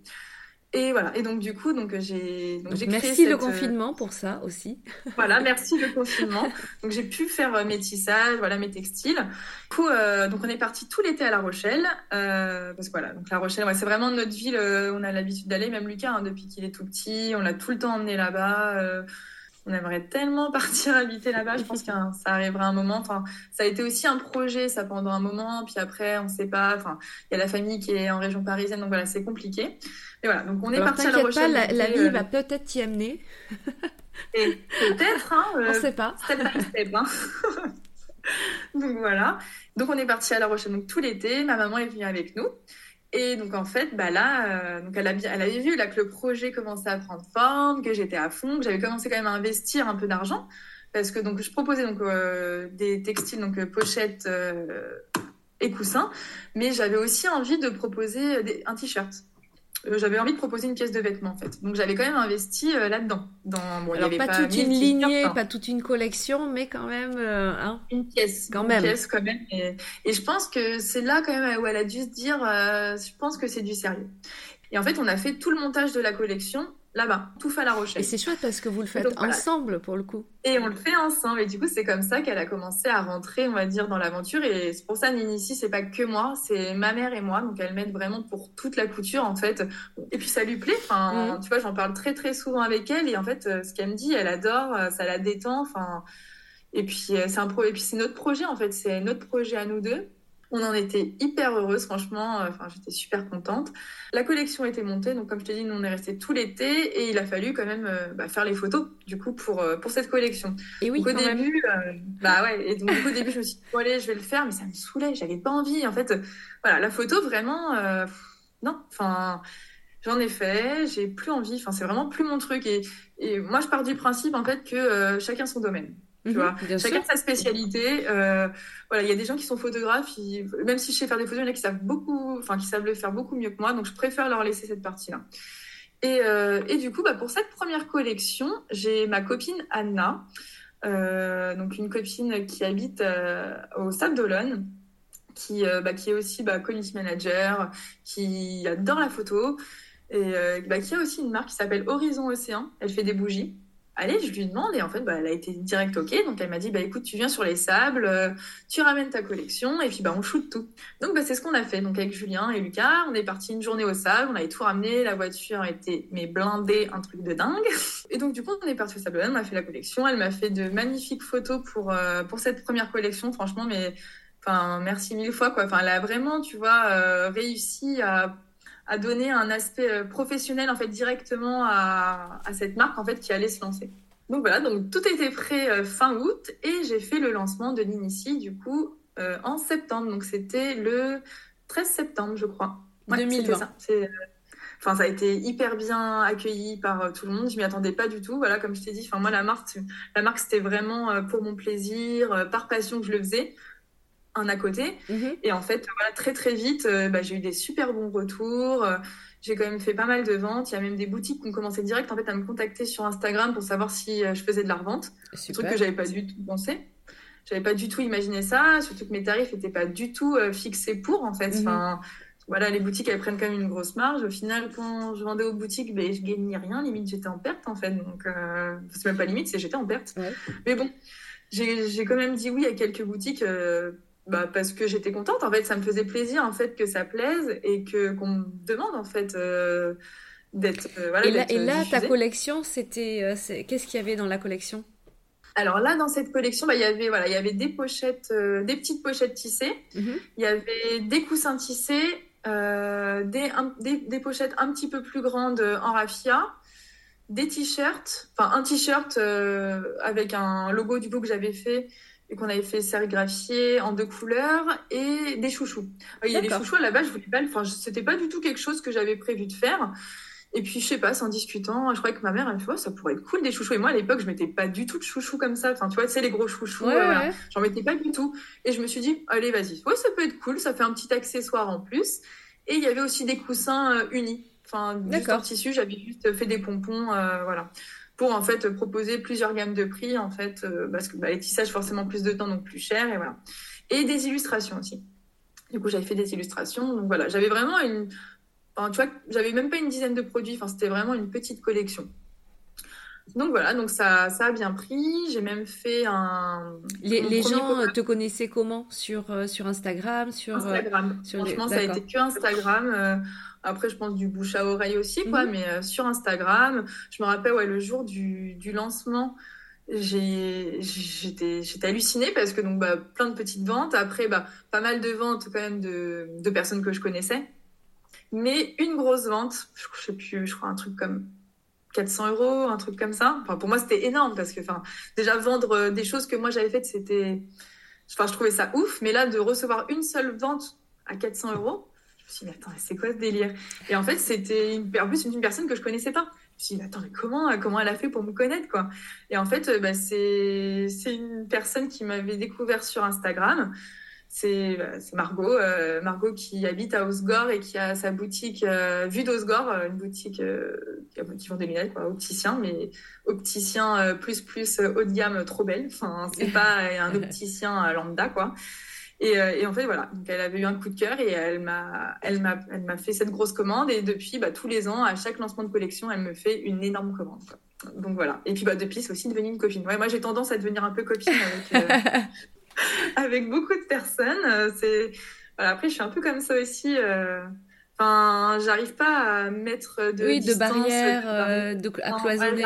Et voilà. Et donc du coup, donc j'ai donc, donc merci le euh, confinement pour ça aussi. Voilà, merci le confinement. Donc j'ai pu faire mes tissages, voilà mes textiles. Du coup, donc on est parti tout l'été à La Rochelle parce que voilà, donc La Rochelle, c'est vraiment notre ville. on a l'habitude d'aller, même Lucas, hein, depuis qu'il est tout petit, on l'a tout le temps emmené là-bas on aimerait tellement partir habiter là-bas. Je pense que ça arrivera un moment. Enfin, ça a été aussi un projet, ça pendant un moment. Puis après, on ne sait pas. Enfin, il y a la famille qui est en région parisienne, donc voilà, c'est compliqué. Mais voilà, donc on est parti à La Rochelle. Pas, la, vie euh, va peut-être t'y amener. Et peut-être. Hein, on ne sait pas. Step by step. Hein. donc voilà. Donc on est parti à La Rochelle donc tout l'été. Ma maman est venue avec nous. Et donc en fait, bah là, euh, donc elle, a elle avait vu là que le projet commençait à prendre forme, que j'étais à fond, que j'avais commencé quand même à investir un peu d'argent parce que donc je proposais donc euh, des textiles donc euh, pochettes et coussins, mais j'avais aussi envie de proposer un t-shirt. Euh, j'avais envie de proposer une pièce de vêtements en fait. Donc j'avais quand même investi euh, là-dedans. Dans, bon, Alors pas, toute une lignée, pas toute une collection, mais quand même euh, hein, une pièce. Quand même. pièce quand même. Et, et je pense que c'est là quand même où elle a dû se dire, je pense que c'est du sérieux. Et en fait, on a fait tout le montage de la collection là-bas, tout fait à La Rochelle. Et c'est chouette parce que vous le faites ensemble pour le coup. Et on le fait ensemble. Et du coup, c'est comme ça qu'elle a commencé à rentrer, on va dire, dans l'aventure. Et c'est pour ça, Ninici, c'est pas que moi, c'est ma mère et moi. Donc, elle m'aide vraiment pour toute la couture, en fait. Et puis, ça lui plaît. Enfin, tu vois, j'en parle très, très souvent avec elle. Et en fait, euh, ce qu'elle me dit, elle adore, euh, ça la détend. Enfin, et puis, euh, c'est un pro... et puis, c'est notre projet, en fait. C'est notre projet à nous deux. On en était hyper heureuse, franchement. Enfin, j'étais super contente. La collection était montée, donc comme je t'ai dit, nous on est resté tout l'été et il a fallu quand même euh, bah, faire les photos du coup pour euh, pour cette collection. Et oui. au début, euh, bah ouais. Et donc au début, je me suis dit bon, allez, je vais le faire, mais ça me saoulait. J'avais pas envie. En fait, voilà, la photo vraiment, non. Enfin, j'en ai fait, j'ai plus envie. Enfin, c'est vraiment plus mon truc. Et, et moi, je pars du principe en fait que chacun son domaine. Tu mhm, vois Chacun sa spécialité. Euh, voilà, il y a des gens qui sont photographes, même si je sais faire des photos, il y en a qui savent beaucoup, enfin qui savent le faire beaucoup mieux que moi, donc je préfère leur laisser cette partie-là. Et, euh, et, du coup, bah, pour cette première collection, j'ai ma copine Anna, euh, donc une copine qui habite au Sable d'Olonne, qui, bah, qui est aussi bah, community manager, qui adore la photo, et bah, qui a aussi une marque qui s'appelle Horizon Océan. Elle fait des bougies allez, je lui demande et en fait, bah, elle a été direct OK. Donc elle m'a dit, bah écoute, tu viens sur les sables, euh, tu ramènes ta collection et puis bah on shoot tout. Donc bah, c'est ce qu'on a fait. Donc avec Julien et Lucas, on est parti une journée au sable, on avait tout ramené, la voiture était mais blindée, un truc de dingue. Et donc du coup, on est parti au sable, on a fait la collection. Elle m'a fait de magnifiques photos pour euh, pour cette première collection, franchement, mais enfin merci mille fois quoi. Enfin, elle a vraiment, tu vois, euh, réussi à à donner un aspect euh, professionnel en fait directement à, cette marque en fait qui allait se lancer. Donc voilà, donc tout était prêt euh, fin août et j'ai fait le lancement de l'Inici du coup euh, en septembre. Donc c'était le 13 septembre, je crois. Ouais, 2020. Ça. Enfin, ça a été hyper bien accueilli par tout le monde. Je m'y attendais pas du tout. Voilà, comme je t'ai dit, enfin moi la marque, la marque c'était vraiment pour mon plaisir, par passion que je le faisais un à côté. Mhm. Et en fait, voilà, très très vite, euh, bah, j'ai eu des super bons retours. Euh, j'ai quand même fait pas mal de ventes. Il y a même des boutiques qui ont commencé direct en fait à me contacter sur Instagram pour savoir si euh, je faisais de la revente. Un truc que j'avais pas du tout pensé. J'avais pas du tout imaginé ça, surtout que mes tarifs n'étaient pas du tout fixés pour en fait. Mhm. Enfin, voilà, les boutiques elles prennent quand même une grosse marge. Au final, quand je vendais aux boutiques, ben, je gagnais rien. Limite, j'étais en perte en fait. Donc, c'est même pas limite, c'est j'étais en perte. Mais bon, j'ai quand même dit oui à quelques boutiques bah, parce que j'étais contente. En fait, ça me faisait plaisir en fait que ça plaise et que qu'on me demande en fait euh, d'être. Euh, voilà, et là, ta collection, c'était euh, qu'est-ce qu'il y avait dans la collection? Alors là, dans cette collection, bah, il y avait voilà, il y avait des pochettes, des petites pochettes tissées. Mhm. Il y avait des coussins tissés, des, des, des, pochettes un petit peu plus grandes en raffia, des t-shirts, enfin un t-shirt avec un logo du coup que j'avais fait et qu'on avait fait sérigraphier en deux couleurs et des chouchous. Il y a des chouchous à la base, je voulais pas, enfin, c'était pas du tout quelque chose que j'avais prévu de faire. Et puis, je sais pas, en discutant, je croyais que ma mère, elle me fait, oh, ça pourrait être cool des chouchous. Et moi, à l'époque, je mettais pas du tout de chouchous comme ça. Enfin, tu vois, c'est les gros chouchous. Euh, J'en mettais pas du tout. Et je me suis dit, allez, vas-y. Ouais, ça peut être cool. Ça fait un petit accessoire en plus. Et il y avait aussi des coussins euh, unis. Enfin, juste en tissu, j'avais juste fait des pompons, euh, voilà pour en fait proposer plusieurs gammes de prix en fait euh, parce que bah, les tissages forcément plus de temps donc plus cher et voilà. Et des illustrations aussi. Du coup j'avais fait des illustrations donc voilà. J'avais vraiment j'avais même pas une dizaine de produits enfin c'était vraiment une petite collection donc voilà, donc ça, ça a bien pris. J'ai même fait un. Les, gens te connaissaient comment? Sur, euh, sur Instagram sur, Instagram. Franchement, ça a été que Instagram. Après, je pense du bouche à oreille aussi, quoi. Mhm. Mais euh, sur Instagram, je me rappelle, ouais, le jour du, du lancement, j'étais hallucinée parce que donc bah, plein de petites ventes. Après, bah, pas mal de ventes quand même de, de personnes que je connaissais. Mais une grosse vente, je, je sais plus, je crois un truc comme 400 euros, un truc comme ça. Enfin, pour moi, c'était énorme parce que, enfin, déjà vendre euh, des choses que moi j'avais faites, c'était, enfin, je trouvais ça ouf. Mais là, de recevoir une seule vente à 400 euros, me suis dit, attends, c'est quoi ce délire? Et en fait, c'était en plus une personne que je connaissais pas. Je me suis dit, attends, mais comment, comment elle a fait pour me connaître, quoi? Et en fait, euh, bah, c'est une personne qui m'avait découvert sur Instagram. C'est bah, Margot, euh, Margot qui habite à Osgore et qui a sa boutique euh, vue d'Osgore, une boutique qui vend des lunettes, quoi, opticien, mais opticien plus plus haut de gamme, trop belle. Enfin, c'est pas un opticien lambda, quoi. Euh, et, en fait, voilà. Donc, elle avait eu un coup de cœur et elle m'a, elle m'a, elle m'a fait cette grosse commande. Et depuis, bah, tous les ans, à chaque lancement de collection, elle me fait une énorme commande. Donc voilà. Et puis, bah, depuis, c'est aussi devenu une copine. Ouais, moi, j'ai tendance à devenir un peu copine avec, euh, avec beaucoup de personnes. C'est, voilà. Après, je suis un peu comme ça aussi. Euh, enfin, j'arrive pas à mettre de oui, de barrières, de, à cloisonner.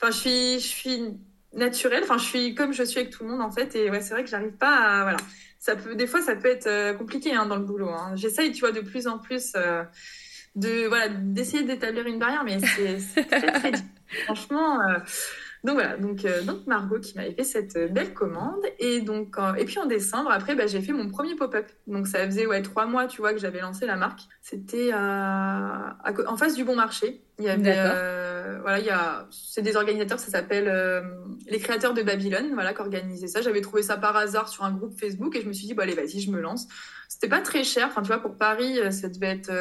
Enfin, je suis, je suis naturelle. Enfin, je suis comme je suis avec tout le monde en fait. Et ouais, c'est vrai que j'arrive pas à voilà ça peut, des fois, ça peut être euh, compliqué hein, dans le boulot. Hein. J'essaye, tu vois, de plus en plus euh, de voilà d'essayer d'établir une barrière, mais c'est très très difficile. Franchement. Euh, donc voilà, donc, donc Margot qui m'avait fait cette belle commande. Et, donc, et puis en décembre, après, bah, j'ai fait mon premier pop-up. Donc ça faisait ouais, trois mois, tu vois, que j'avais lancé la marque. C'était en face du bon marché. Il y avait, euh, voilà, il y a, c'est des organisateurs, ça s'appelle euh, les créateurs de Babylone, voilà, qui organisaient ça. J'avais trouvé ça par hasard sur un groupe Facebook et je me suis dit, bon allez, vas-y, je me lance. C'était pas très cher, enfin tu vois, pour Paris, euh, ça devait être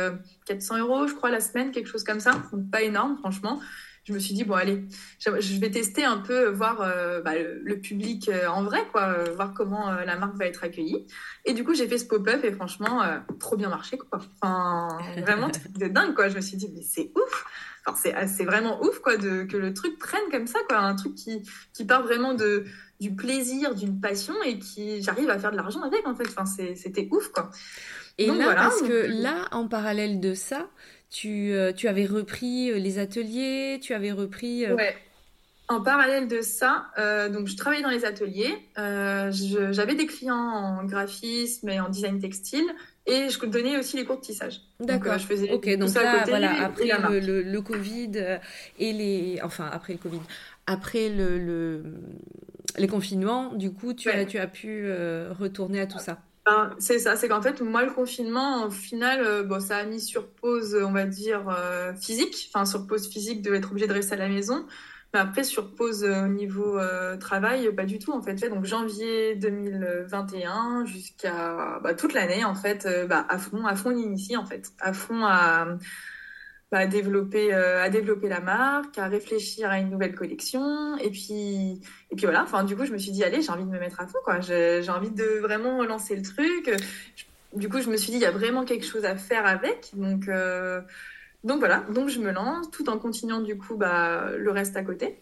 400 euros, je crois, la semaine, quelque chose comme ça, donc pas énorme, franchement. Je me suis dit, bon, allez, je vais tester un peu, voir bah, le, public en vrai, quoi, voir comment la marque va être accueillie. Et du coup, j'ai fait ce pop-up et franchement, trop bien marché, quoi. Enfin, vraiment, de dingue, quoi. Je me suis dit, mais c'est ouf. Enfin, c'est vraiment ouf, quoi, de, que le truc prenne comme ça, quoi. Un truc qui, qui part vraiment de, du plaisir, d'une passion et qui j'arrive à faire de l'argent avec, en fait. Enfin, c'était ouf, quoi. Et là, parce que là, en parallèle de ça, tu, euh, tu avais repris euh, les ateliers, tu avais repris... Euh, ouais. En parallèle de ça, donc je travaillais dans les ateliers. J'avais des clients en graphisme et en design textile. Et je donnais aussi les cours de tissage. D'accord. je faisais ok, donc là, voilà, après le, le, Covid et les. Enfin, après le Covid. Après le, le les confinements, du coup, tu, as, tu as pu retourner à tout ça. Ben, c'est ça, c'est qu'en fait, moi, le confinement, au final, euh, bon, ça a mis sur pause, on va dire, euh, physique, enfin, sur pause physique de être obligé de rester à la maison. Mais après, sur pause euh, au niveau travail, pas du tout, en fait. Donc, janvier 2021 jusqu'à bah, toute l'année, en fait, à fond, à fond, ici, en fait. À fond à à, développer, euh, à développer la marque, à réfléchir à une nouvelle collection. Et puis, et puis voilà, enfin, du coup, je me suis dit, allez, j'ai envie de me mettre à fond, quoi. J'ai envie de vraiment lancer le truc. Du coup, je me suis dit, il y a vraiment quelque chose à faire avec. Donc, euh, donc voilà, donc je me lance tout en continuant, du coup, bah, le reste à côté.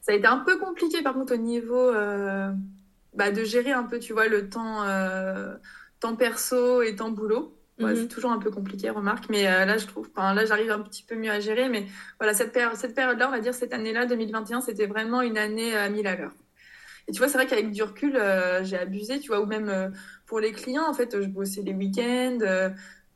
Ça a été un peu compliqué, par contre, au niveau euh, bah, de gérer un peu, tu vois, le temps, temps perso et temps boulot. Ouais, C'est mhm. toujours un peu compliqué, remarque, mais euh, là, je trouve, enfin, là, j'arrive un petit peu mieux à gérer. Mais voilà, cette, période, cette période-là, on va dire cette année-là, 2021, c'était vraiment une année à 1000 à l'heure. Et tu vois, c'est vrai qu'avec du recul, euh, j'ai abusé, tu vois, ou même euh, pour les clients, en fait, je bossais les week-ends,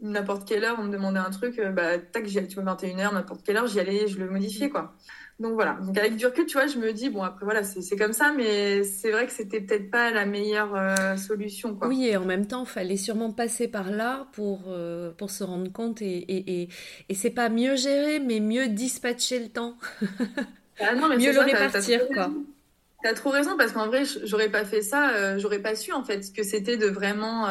n'importe quelle heure, on me demandait un truc, bah, tac, j'y allais, tu vois, 21h, n'importe quelle heure, j'y allais, je le modifiais, quoi. Donc voilà. Donc avec du recul, tu vois, je me dis, bon, après voilà, c'est comme ça, mais c'est vrai que c'était peut-être pas la meilleure euh, solution. Quoi. Oui, et en même temps, il fallait sûrement passer par là pour, euh, pour se rendre compte. Et, et, et, et c'est pas mieux gérer, mais mieux dispatcher le temps. Ah non, mais mieux le répartir, quoi. T'as trop raison parce qu'en vrai, j'aurais pas fait ça, euh, j'aurais pas su en fait que c'était de vraiment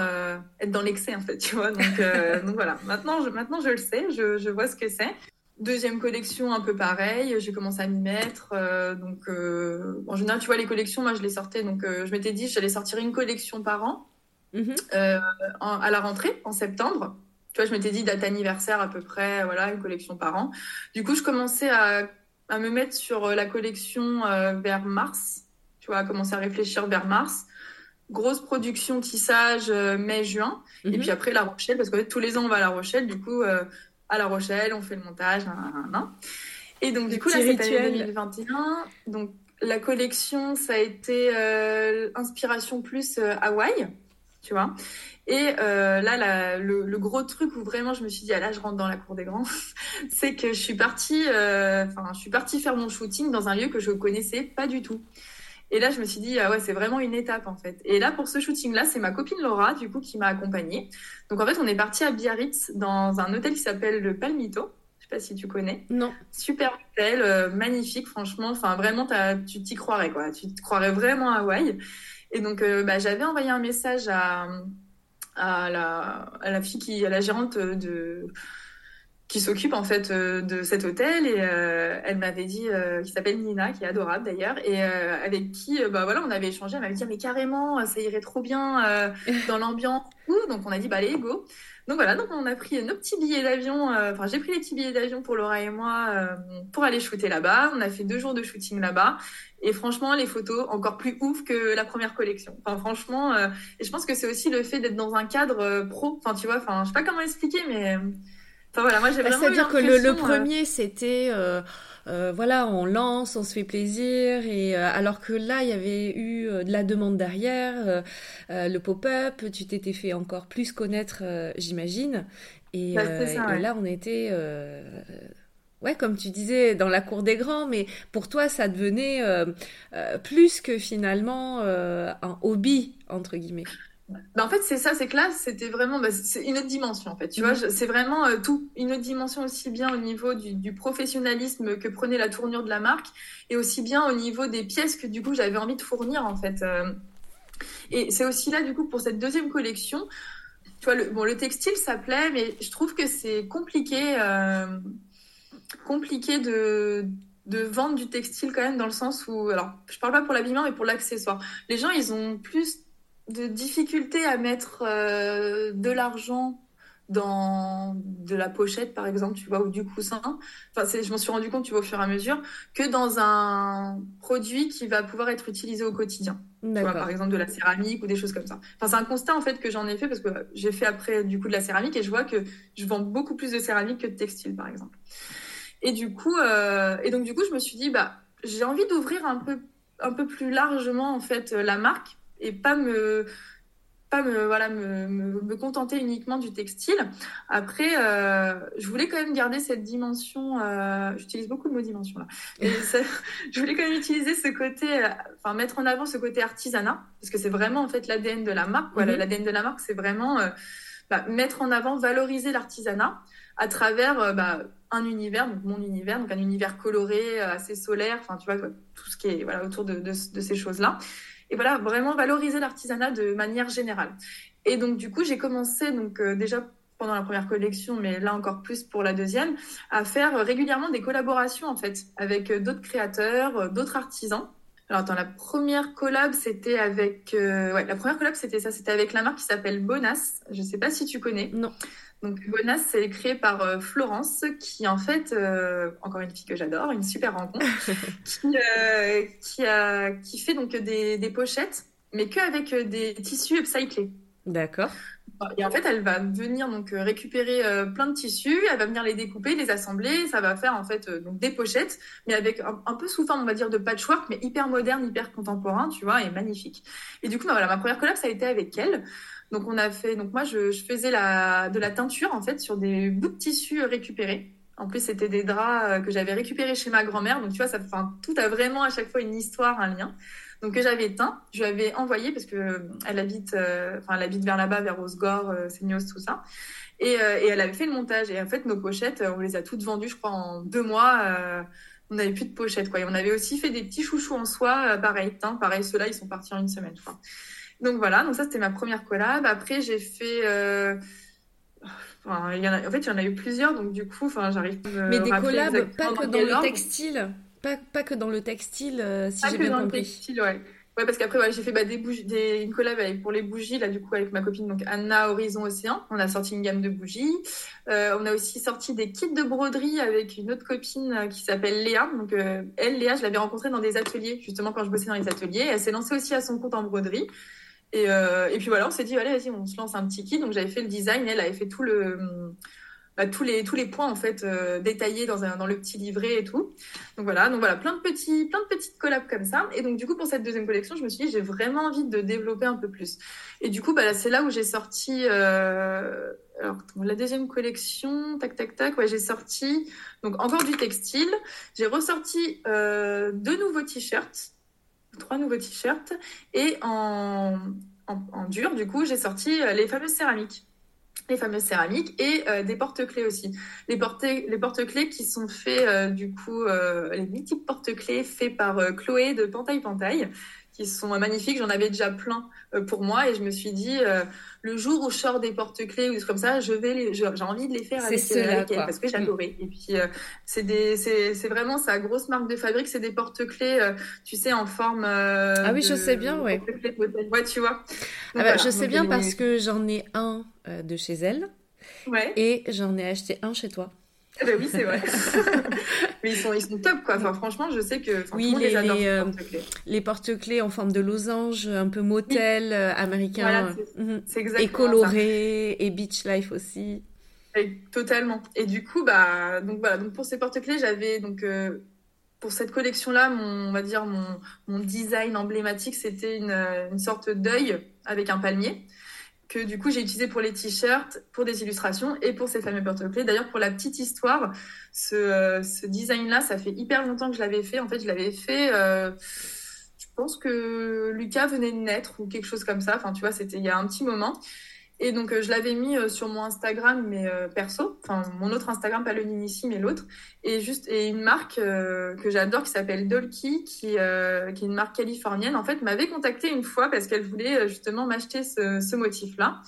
être dans l'excès en fait, tu vois. Donc, donc voilà, maintenant je, maintenant je le sais, je, je vois ce que c'est. Deuxième collection, un peu pareil. J'ai commencé à m'y mettre. Euh, donc, euh, en général, tu vois, les collections, moi, je les sortais. Donc, euh, je m'étais dit, j'allais sortir une collection par an mhm. à la rentrée, en septembre. Tu vois, je m'étais dit, date anniversaire à peu près, voilà, une collection par an. Du coup, je commençais à, à me mettre sur la collection vers mars. Tu vois, à commencer à réfléchir vers mars. Grosse production tissage mai-juin. Et mhm. puis après, La Rochelle, parce qu'en fait, tous les ans, on va à La Rochelle. Du coup, à La Rochelle, on fait le montage, Et donc, du coup, là, cette année 2021, donc, la collection, ça a été euh, inspiration plus euh, Hawaï, tu vois. Et euh, là, le, gros truc où vraiment je me suis dit, ah là, je rentre dans la cour des grands, c'est que je suis partie, enfin, je suis partie faire mon shooting dans un lieu que je connaissais pas du tout. Et là, je me suis dit, ah ouais, c'est vraiment une étape en fait. Et là, pour ce shooting-là, c'est ma copine Laura, du coup, qui m'a accompagnée. Donc en fait, on est parti à Biarritz dans un hôtel qui s'appelle le Palmito. Je sais pas si tu connais. Non. Super hôtel, euh, magnifique, franchement. Enfin, vraiment, tu t'y croirais, quoi. Tu te croirais vraiment à Hawaï. Et donc, euh, bah, j'avais envoyé un message à, à, la, à la fille qui, à la gérante de qui s'occupe en fait euh, de cet hôtel. Et euh, elle m'avait dit euh, qui s'appelle Nina qui est adorable d'ailleurs. Et avec qui bah voilà on avait échangé. Elle m'avait dit mais carrément ça irait trop bien dans l'ambiance. Donc on a dit bah allez go. Donc voilà. Donc on a pris nos petits billets d'avion enfin j'ai pris les petits billets d'avion pour Laura et moi pour aller shooter là-bas. On a fait deux jours de shooting là-bas. Et franchement les photos encore plus ouf que la première collection. Enfin franchement et je pense que c'est aussi le fait d'être dans un cadre pro. Enfin tu vois enfin je sais pas comment expliquer mais voilà, moi j'ai bah, C'est-à-dire que le, euh, premier, c'était. Euh, euh, voilà, on lance, on se fait plaisir, et alors que là, il y avait eu de la demande derrière, le pop-up, tu t'étais fait encore plus connaître, j'imagine, et, bah, là, on était, ouais, comme tu disais, dans la cour des grands, mais pour toi, ça devenait plus que finalement un hobby entre guillemets. Bah, en fait, c'est ça, c'est que là, c'était vraiment bah, c'est une autre dimension, en fait. Tu vois, mhm. c'est vraiment euh, tout, une autre dimension aussi bien au niveau du, professionnalisme que prenait la tournure de la marque et aussi bien au niveau des pièces que du coup j'avais envie de fournir, en fait. Euh. Et c'est aussi là, du coup, pour cette deuxième collection, tu vois, le, bon, le textile, ça plaît, mais je trouve que c'est compliqué, euh, compliqué de de vente du textile quand même dans le sens où, alors je parle pas pour l'habillement mais pour l'accessoire. Les gens ils ont plus de difficultés à mettre euh, de l'argent dans de la pochette par exemple tu vois ou du coussin. Enfin c'est je m'en suis rendu compte tu vois au fur et à mesure que dans un produit qui va pouvoir être utilisé au quotidien. Tu vois, par exemple de la céramique ou des choses comme ça. Enfin c'est un constat en fait que j'en ai fait parce que j'ai fait après du coup de la céramique et je vois que je vends beaucoup plus de céramique que de textile par exemple. Et du coup euh, et donc du coup je me suis dit bah j'ai envie d'ouvrir un peu un peu plus largement en fait la marque et pas me pas me, voilà, me, me, contenter uniquement du textile. Après, euh, je voulais quand même garder cette dimension, euh, j'utilise beaucoup le mot dimension là, je voulais quand même utiliser ce côté, euh, enfin mettre en avant ce côté artisanat, parce que c'est vraiment en fait l'ADN de la marque. Voilà, mhm. L'ADN de la marque, c'est vraiment bah, mettre en avant, valoriser l'artisanat à travers bah, un univers, donc mon univers, donc un univers coloré, assez solaire, enfin tu vois, tout ce qui est voilà, autour de, de, de ces choses-là et voilà, vraiment valoriser l'artisanat de manière générale. Et donc, du coup, j'ai commencé, donc euh, déjà pendant la première collection, mais là encore plus pour la deuxième, à faire régulièrement des collaborations, en fait, avec euh, d'autres créateurs, euh, d'autres artisans. Alors, dans la première collab, c'était avec. la première collab, c'était ça. C'était avec la marque qui s'appelle Bonas. Je ne sais pas si tu connais. Non. Donc Bonas, c'est créé par euh, Florence, qui en fait, euh, encore une fille que j'adore, une super rencontre, qui, euh, qui, a, qui fait donc des, des pochettes, mais qu'avec des tissus upcyclés. D'accord. Et en fait, elle va venir donc récupérer plein de tissus, elle va venir les découper, les assembler, ça va faire en fait donc des pochettes, mais avec un, peu sous forme, on va dire, de patchwork, mais hyper moderne, hyper contemporain, tu vois, et magnifique. Et du coup, bah, voilà, ma première collab, ça a été avec elle. Donc on a fait, donc moi je, faisais la, de la teinture en fait sur des bouts de tissu récupérés. En plus c'était des draps euh, que j'avais récupérés chez ma grand-mère. Donc tu vois, ça, enfin, tout a vraiment à chaque fois une histoire, un lien. Donc que j'avais teint, je lui avais envoyé parce que euh, elle habite, euh, elle habite vers là-bas, vers Osgore, euh, Seignos, tout ça. Et, elle avait fait le montage. Et en fait nos pochettes, on les a toutes vendues, je crois, en deux mois. on n'avait plus de pochettes quoi. Et on avait aussi fait des petits chouchous en soie, pareil teint, pareil. Ceux-là ils sont partis en une semaine. Donc voilà, donc ça c'était ma première collab. Après j'ai fait euh... Enfin, y en, a... en fait, il y en a eu plusieurs, donc du coup, enfin, j'arrive pas Mais des collabs, pas que dans le textile, pas, pas, que dans le textile, euh, si j'ai bien dans compris. Le textile, ouais. Ouais, parce qu'après, ouais, j'ai fait bah, des bougies, des... une collab avec, pour les bougies, là, du coup, avec ma copine, donc Anna Horizon Océan. On a sorti une gamme de bougies. Euh, on a aussi sorti des kits de broderie avec une autre copine euh, qui s'appelle Léa. Donc, euh, elle, Léa, je l'avais rencontrée dans des ateliers, justement, quand je bossais dans les ateliers. Elle s'est lancée aussi à son compte en broderie. Et, euh, et, puis voilà, on s'est dit, allez, vas-y, on se lance un petit kit. Donc j'avais fait le design, elle avait fait tout le, bah, tous, les, tous les points en fait euh, détaillés dans, un, dans le petit livret et tout. Donc voilà, donc voilà, plein de petits, plein de petites collabs comme ça. Et donc du coup pour cette deuxième collection, je me suis dit, j'ai vraiment envie de développer un peu plus. Et du coup, bah, c'est là où j'ai sorti. Euh... Alors, la deuxième collection, tac, tac, tac, ouais, j'ai sorti donc encore du textile. J'ai ressorti euh, deux nouveaux t-shirts trois nouveaux t-shirts. Et en, dur, du coup, j'ai sorti euh, les fameuses céramiques. Les fameuses céramiques et euh, des porte-clés aussi. Les, porte les porte-clés qui sont faits, euh, du coup, les multiples porte-clés faits par Chloé de Pantaille Pantaille qui sont magnifiques. J'en avais déjà plein euh, pour moi et je me suis dit, euh, le jour où je sors des porte-clés ou des comme ça, je vais les, j'ai envie de les faire avec, euh, elle parce que j'adorais. Et puis, c'est des, c'est, c'est vraiment sa grosse marque de fabrique, c'est des porte-clés, tu sais, en forme. ah oui, je sais bien, ouais. Ouais, tu vois. ah bah, je sais bien parce que j'en ai un de chez elle. Ouais. Et j'en ai acheté un chez toi. Ah bah oui, c'est vrai. Mais ils sont, ils sont top, quoi. Enfin, franchement, je sais que oui, les, les, euh, les porte-clés en forme de losange, un peu motel euh, américain. Voilà, c'est mhm. Et coloré, et beach life aussi. totalement. Et du coup, bah, donc voilà. Donc pour ces porte-clés, j'avais donc euh, pour cette collection-là, mon, on va dire mon, mon design emblématique, c'était une, une sorte d'œil avec un palmier que du coup j'ai utilisé pour les t-shirts, pour des illustrations et pour ces fameux porte-clés. D'ailleurs, pour la petite histoire, ce, euh, design-là, ça fait hyper longtemps que je l'avais fait. En fait, je l'avais fait, euh, je pense que Lucas venait de naître ou quelque chose comme ça. Enfin, tu vois, c'était il y a un petit moment. Et donc, euh, je l'avais mis euh, sur mon Instagram, mais euh, perso, enfin, mon autre Instagram, pas le Ninici, mais l'autre. Et juste, et une marque que j'adore qui s'appelle Dolky, qui, qui est une marque californienne, en fait, m'avait contacté une fois parce qu'elle voulait justement m'acheter ce, ce motif-là.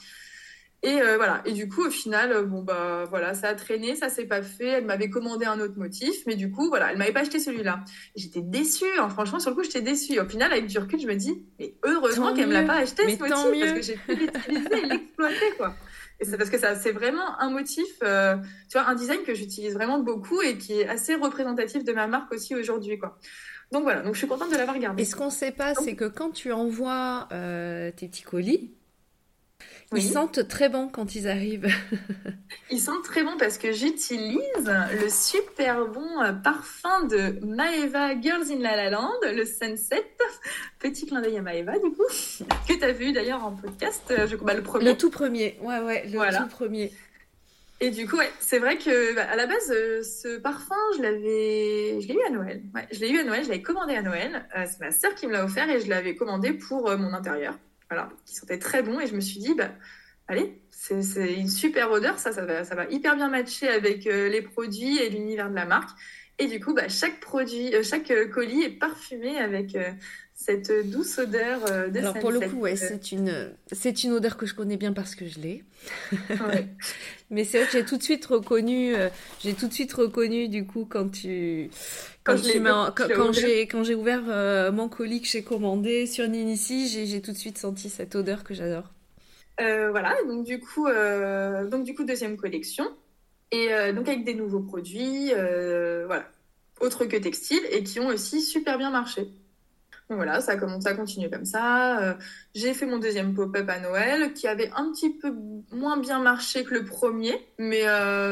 Et voilà. Et du coup, au final, bon bah voilà, ça a traîné, ça s'est pas fait. Elle m'avait commandé un autre motif, mais du coup, voilà, elle m'avait pas acheté celui-là. J'étais déçue. Hein. Franchement, sur le coup, j'étais déçue. Au final, avec du recul, je me dis, mais heureusement qu'elle me l'a pas acheté ce motif parce que j'ai pu l'utiliser et l'exploiter, quoi. Et c'est parce que ça, c'est vraiment un motif, euh, tu vois, un design que j'utilise vraiment beaucoup et qui est assez représentatif de ma marque aussi aujourd'hui, quoi. Donc voilà, donc je suis contente de l'avoir gardé. Et ce qu'on ne sait pas, c'est que quand tu envoies euh, tes petits colis, ils sentent très bon quand ils arrivent. ils sentent très bon parce que j'utilise le super bon euh, parfum de Maeva Girls in La La Land, le Sunset. Petit clin d'œil à Maeva, du coup, que tu as vu d'ailleurs en podcast, euh, je bah, le premier. Le tout premier, ouais, ouais, le tout premier. Et du coup, ouais, c'est vrai que bah, à la base, euh, ce parfum, je l'avais, je l'ai eu à Noël. Ouais, je l'ai eu à Noël, je l'avais commandé à Noël. c'est ma sœur qui me l'a offert et je l'avais commandé pour mon intérieur voilà, qui sentait très bon. Et je me suis dit, bah, allez, c'est une super odeur, ça, va, ça va hyper bien matcher avec euh, les produits et l'univers de la marque. Et du coup, bah, chaque produit, euh, chaque euh, colis est parfumé avec cette douce odeur de Alors pour le coup, ouais, c'est une, c'est une odeur que je connais bien parce que je l'ai. Mais c'est vrai que j'ai tout de suite reconnu, j'ai tout de suite reconnu du coup quand tu, quand, quand, j'ai quand j'ai ouvert mon colis que j'ai commandé sur Ninici, j'ai tout de suite senti cette odeur que j'adore. Euh, voilà, donc du coup, euh, donc du coup deuxième collection et euh, donc avec des nouveaux produits, voilà, autres que textiles et qui ont aussi super bien marché. Donc voilà, ça à continuer comme ça. j'ai fait mon deuxième pop-up à Noël qui avait un petit peu moins bien marché que le premier, mais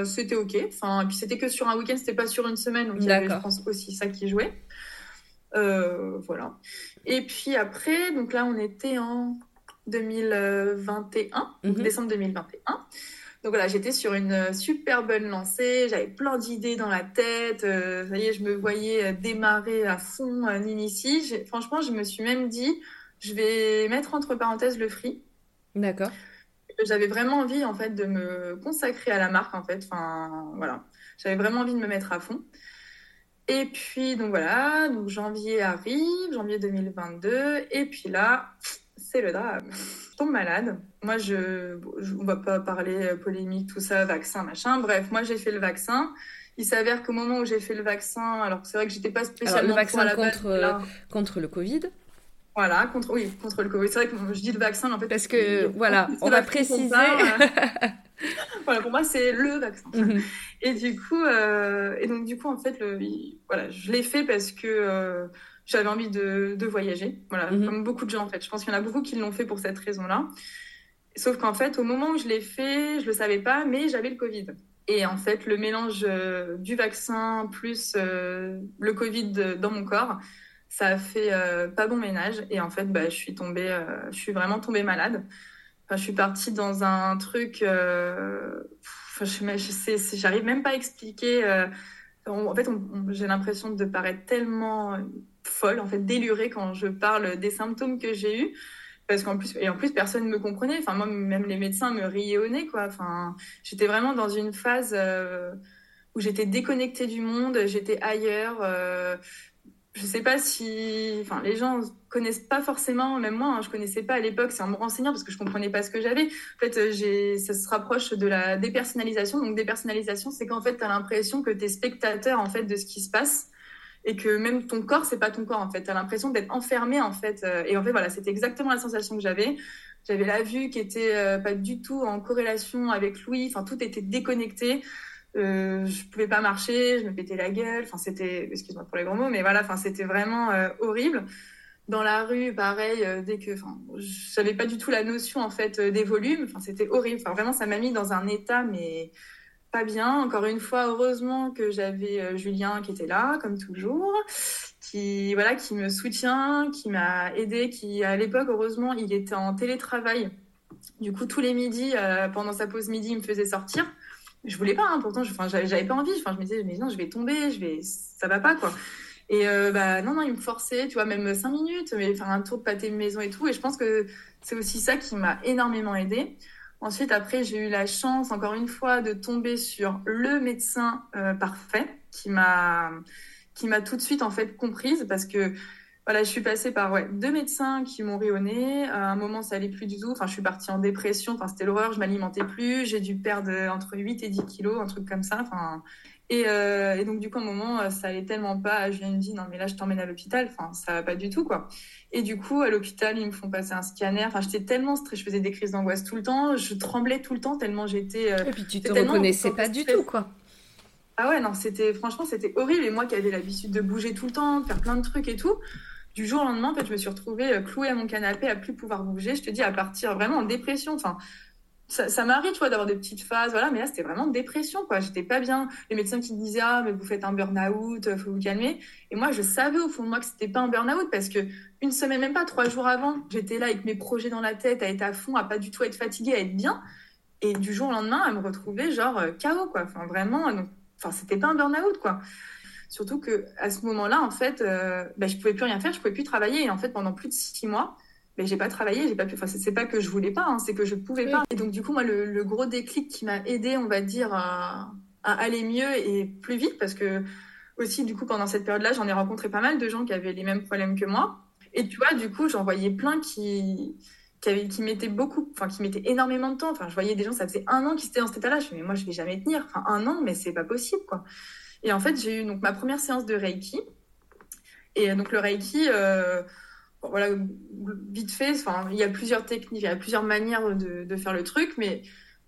c'était ok. Enfin, puis c'était que sur un week-end, c'était pas sur une semaine, donc il y avait, je pense, aussi ça qui jouait. voilà. Et puis après, donc là, on était en 2021, mhm. décembre 2021. Donc voilà, j'étais sur une super bonne lancée, j'avais plein d'idées dans la tête, euh, ça y est, je me voyais euh, démarrer à fond à Ninici. Franchement, je me suis même dit, je vais mettre entre parenthèses le free. D'accord. J'avais vraiment envie en fait de me consacrer à la marque en fait. Enfin voilà, j'avais vraiment envie de me mettre à fond. Et puis donc voilà, donc janvier arrive, janvier 2022, et puis là, c'est le drame. Je tombe malade. Moi, je, je, on va pas parler polémique, tout ça, vaccin, machin. Bref, moi, j'ai fait le vaccin. Il s'avère qu'au moment où j'ai fait le vaccin, alors c'est vrai que j'étais pas spécialement le vaccin contre, euh, contre le Covid. Voilà, contre, oui, contre le Covid. C'est vrai que je dis le vaccin, en fait. Parce que, voilà, on va préciser. voilà, pour moi, c'est le vaccin. Mhm. Et du coup, euh, et donc, du coup, en fait, le, voilà, je l'ai fait parce que euh, j'avais envie de, voyager. Voilà, mhm. comme beaucoup de gens en fait. Je pense qu'il y en a beaucoup qui l'ont fait pour cette raison-là. Sauf qu'en fait, au moment où je l'ai fait, je le savais pas, mais j'avais le Covid. Et en fait, le mélange euh, du vaccin plus euh, le Covid dans mon corps, ça a fait euh, pas bon ménage. Et en fait, bah, je suis tombée, je suis vraiment tombée malade. Enfin, je suis partie dans un truc. Enfin, je, j'arrive même pas à expliquer. En fait, j'ai l'impression de paraître tellement folle, en fait, délurée quand je parle des symptômes que j'ai eus. Parce qu'en plus, et en plus, personne ne me comprenait. Enfin, moi, même les médecins me riaient au nez, quoi. Enfin, j'étais vraiment dans une phase euh, où j'étais déconnectée du monde, j'étais ailleurs. Euh, je sais pas si, enfin, les gens connaissent pas forcément, même moi, hein, je connaissais pas à l'époque, c'est en me renseignant parce que je comprenais pas ce que j'avais. En fait, euh, j'ai, ça se rapproche de la dépersonnalisation. Donc, dépersonnalisation, c'est qu'en fait, tu as l'impression que tu es spectateur, en fait, de ce qui se passe et que même ton corps c'est pas ton corps en fait tu as l'impression d'être enfermé en fait euh, et en fait voilà c'était exactement la sensation que j'avais j'avais la vue qui était euh, pas du tout en corrélation avec Louis enfin tout était déconnecté euh, je pouvais pas marcher je me pétais la gueule enfin c'était excuse-moi pour les gros mots mais voilà enfin c'était vraiment euh, horrible dans la rue pareil dès que enfin j'avais pas du tout la notion en fait des volumes enfin c'était horrible enfin vraiment ça m'a mis dans un état mais pas bien. Encore une fois, heureusement que j'avais euh, Julien qui était là, comme toujours, qui voilà, qui me soutient, qui m'a aidé, qui à l'époque, heureusement, il était en télétravail. Du coup, tous les midis, euh, pendant sa pause midi, il me faisait sortir. Je voulais pas, hein, pourtant, je, j'avais pas envie. Enfin, je me disais, mais non, je vais tomber, je vais, ça va pas, quoi. Et euh, bah non, non, il me forçait, tu vois, même cinq minutes, mais faire un tour de pâté maison et tout. Et je pense que c'est aussi ça qui m'a énormément aidé. Ensuite, après, j'ai eu la chance, encore une fois, de tomber sur le médecin euh, parfait qui m'a qui m'a tout de suite en fait comprise parce que voilà, je suis passée par ouais, deux médecins qui m'ont nez. À un moment, ça allait plus du tout. Enfin, je suis partie en dépression. Enfin, c'était l'horreur. Je m'alimentais plus. J'ai dû perdre entre 8 et 10 kilos, un truc comme ça. Enfin, et, euh, et, donc, du coup, à un moment, ça allait tellement pas. Je lui ai dit, non, mais là, je t'emmène à l'hôpital. Enfin, ça va pas du tout, quoi. Et du coup, à l'hôpital, ils me font passer un scanner. Enfin, j'étais tellement stressée. Je faisais des crises d'angoisse tout le temps. Je tremblais tout le temps tellement j'étais. Euh, et puis, tu te reconnaissais pas du tout, quoi. Ah ouais, non, c'était, franchement, c'était horrible. Et moi qui avais l'habitude de bouger tout le temps, de faire plein de trucs et tout du jour au lendemain, en je me suis retrouvée euh, clouée à mon canapé, à plus pouvoir bouger. Je te dis, à partir vraiment en dépression. Enfin, ça, ça m'arrive, tu d'avoir des petites phases, voilà, mais là, c'était vraiment dépression, quoi. J'étais pas bien. Les médecins qui disaient, ah, mais vous faites un burn-out, euh, faut vous calmer. Et moi, je savais au fond de moi que c'était pas un burn-out parce que une semaine, même pas trois jours avant, j'étais là avec mes projets dans la tête, à être à fond, à pas du tout être fatiguée, à être bien. Et du jour au lendemain, à me retrouver, genre, chaos, euh, quoi. Enfin, vraiment, donc, enfin, c'était pas un burn-out, quoi. Surtout que à ce moment-là, en fait, euh, bah, je pouvais plus rien faire, je pouvais plus travailler. Et en fait, pendant plus de six mois, mais j'ai pas travaillé, j'ai pas pu. Enfin, c'est pas que je voulais pas, hein, c'est que je pouvais pas. Et donc, du coup, moi, le, gros déclic qui m'a aidé, on va dire, à, aller mieux et plus vite, parce que aussi, du coup, pendant cette période-là, j'en ai rencontré pas mal de gens qui avaient les mêmes problèmes que moi. Et tu vois, du coup, j'en voyais plein qui qui, qui mettaient beaucoup, enfin qui mettaient énormément de temps. Enfin, je voyais des gens, ça faisait un an qu'ils étaient dans cet état-là. Je me mais moi, je vais jamais tenir. Enfin, un an, mais c'est pas possible, quoi. Et en fait, j'ai eu donc ma première séance de Reiki. Et donc le Reiki, euh, voilà, vite fait, enfin, il y a plusieurs techniques, il y a plusieurs manières de, faire le truc, mais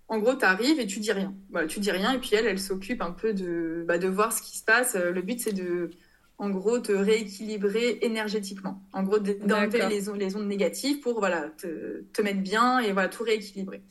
en gros, tu arrives et tu dis rien. Voilà, tu dis rien, et puis elle, elle s'occupe un peu de, bah, de voir ce qui se passe. Le but, c'est de, en gros, te rééquilibrer énergétiquement. En gros, d'enlever les, les, ondes négatives pour voilà, te, te, mettre bien et voilà, tout rééquilibrer.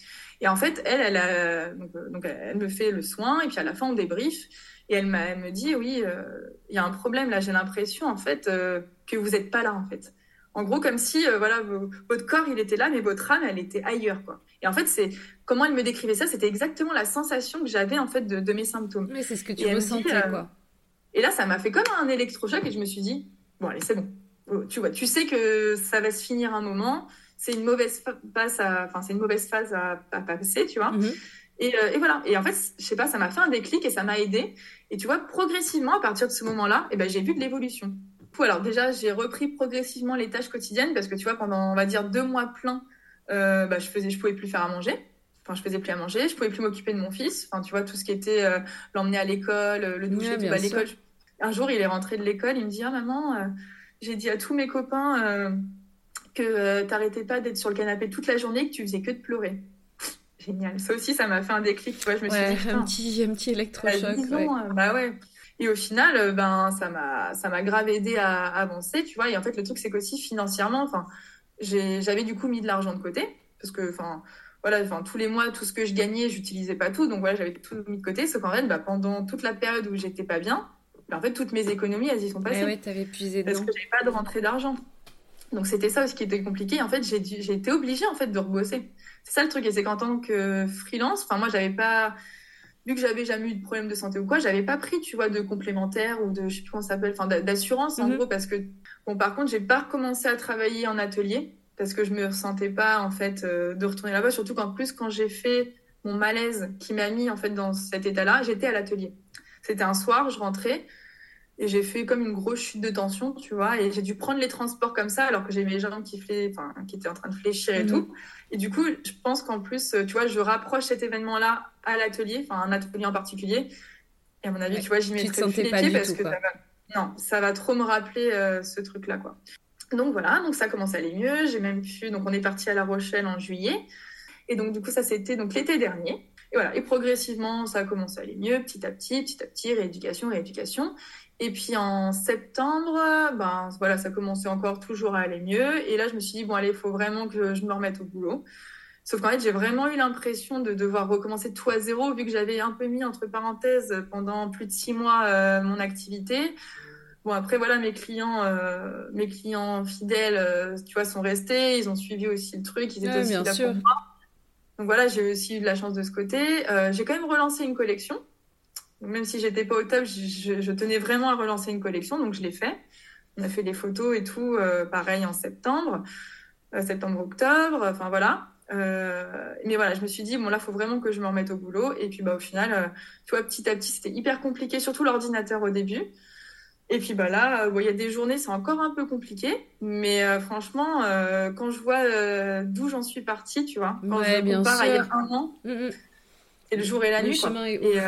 Et en fait, elle, elle, a, donc, donc, elle me fait le soin, et puis à la fin, on débrief. Et elle, elle me dit, oui, euh, il y a un problème là, j'ai l'impression en fait euh, que vous n'êtes pas là en fait. En gros, comme si euh, voilà, votre corps il était là, mais votre âme elle était ailleurs quoi. Et en fait, c'est comment elle me décrivait ça, c'était exactement la sensation que j'avais en fait de, mes symptômes. Mais c'est ce que tu ressentais quoi. Et là, ça m'a fait comme un électrochoc et je me suis dit, bon allez, c'est bon. Oh, tu vois, tu sais que ça va se finir un moment. C'est une mauvaise phase à, enfin c'est une mauvaise phase à, passer, tu vois. Euh, et, voilà. Et en fait, je sais pas, ça m'a fait un déclic et ça m'a aidé. Et tu vois, progressivement, à partir de ce moment-là, eh ben, j'ai vu de l'évolution. Alors déjà, j'ai repris progressivement les tâches quotidiennes parce que tu vois, pendant, on va dire, deux mois pleins, euh, bah, je faisais, je pouvais plus faire à manger. Enfin, je faisais plus à manger, je pouvais plus m'occuper de mon fils. Enfin, tu vois, tout ce qui était euh, l'emmener à l'école, le doucher, à l'école. Un jour, il est rentré de l'école, il me dit, ah maman, j'ai dit à tous mes copains que t'arrêtais pas d'être sur le canapé toute la journée, que tu faisais que de pleurer. Génial. Ça aussi, ça m'a fait un déclic. Tu vois, je me suis dit, un petit, un petit électrochoc. Ouais. Euh, bah ouais. Et au final, euh, ben, ça m'a, ça m'a grave aidé à avancer, tu vois. Et en fait, le truc, c'est qu'aussi financièrement, enfin, j'avais du coup mis de l'argent de côté parce que, enfin, voilà, enfin, tous les mois, tout ce que je gagnais, j'utilisais pas tout, donc voilà, j'avais tout mis de côté. Sauf qu'en fait, bah, pendant toute la période où j'étais pas bien, bah, en fait, toutes mes économies, elles y sont passées. Ouais, t'avais puisé Parce que j'avais pas de rentrée d'argent. Donc c'était ça aussi qui était compliqué. En fait, j'ai été obligée en fait de rebosser. C'est ça le truc, et c'est qu'en tant que freelance, enfin moi j'avais pas, vu que j'avais jamais eu de problème de santé ou quoi, j'avais pas pris, tu vois, de complémentaire ou de, je sais plus comment ça s'appelle, enfin d'assurance en mhm. gros, parce que bon, par contre, j'ai pas recommencé à travailler en atelier parce que je me ressentais pas en fait euh, de retourner là-bas, surtout qu'en plus quand j'ai fait mon malaise qui m'a mis en fait dans cet état-là, j'étais à l'atelier. C'était un soir, je rentrais. Et j'ai fait comme une grosse chute de tension, tu vois. Et j'ai dû prendre les transports comme ça, alors que j'ai mes jambes qui, enfin, qui étaient en train de fléchir et mhm. tout. Et du coup, je pense qu'en plus, tu vois, je rapproche cet événement-là à l'atelier, enfin, un atelier en particulier. Et à mon avis, tu vois, j'y mettrai plus les pieds parce que ça va... non, ça va trop me rappeler euh, ce truc-là, quoi. Donc voilà, donc ça commence à aller mieux. J'ai même pu, donc on est parti à La Rochelle en juillet. Et donc, du coup, ça, c'était donc l'été dernier. Et voilà, et progressivement, ça a commencé à aller mieux, petit à petit, petit à petit, rééducation, rééducation. Et puis en septembre, ben voilà, ça commençait encore toujours à aller mieux. Et là, je me suis dit bon allez, il faut vraiment que je me remette au boulot. Sauf qu'en fait, j'ai vraiment eu l'impression de devoir recommencer tout à zéro, vu que j'avais un peu mis entre parenthèses pendant plus de six mois euh, mon activité. Bon après voilà, mes clients, euh, mes clients fidèles, euh, tu vois, sont restés. Ils ont suivi aussi le truc. Ils étaient aussi là pour moi. Donc voilà, j'ai aussi eu de la chance de ce côté. j'ai quand même relancé une collection même si j'étais pas au top, je, tenais vraiment à relancer une collection, donc je l'ai fait. On a fait des photos et tout, euh, pareil en septembre, euh, septembre-octobre, enfin voilà. Euh, mais voilà, je me suis dit, bon là, il faut vraiment que je me remette au boulot. Et puis bah, au final, tu vois, petit à petit, c'était hyper compliqué, surtout l'ordinateur au début. Et puis bah là, il y a des journées, c'est encore un peu compliqué, mais franchement, quand je vois d'où j'en suis partie, tu vois, quand je me compare à il y a un an, mm, mm. c'est le jour et la nuit. Quoi. Et,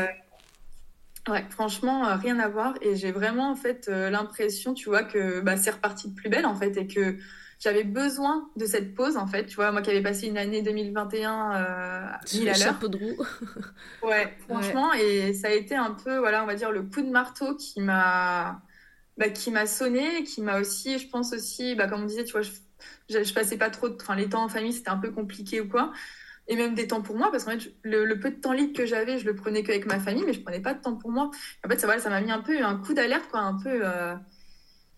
Ouais, franchement, euh, rien à voir. Et j'ai vraiment en fait euh, l'impression, tu vois, que bah, c'est reparti de plus belle en fait, et que j'avais besoin de cette pause en fait. Tu vois, moi qui avais passé une année 2021 euh, mille à l'heure. de roue. ouais, franchement, et ça a été un peu, voilà, on va dire le coup de marteau qui m'a, bah, qui m'a sonné, qui m'a aussi, je pense aussi, bah, comme on disait, tu vois, je, je, passais pas trop, enfin les temps en famille c'était un peu compliqué ou quoi et même des temps pour moi, parce qu'en fait, le, peu de temps libre que j'avais, je le prenais qu'avec ma famille, mais je prenais pas de temps pour moi. En fait, ça ça m'a mis un peu un coup d'alerte, quoi, un peu, euh,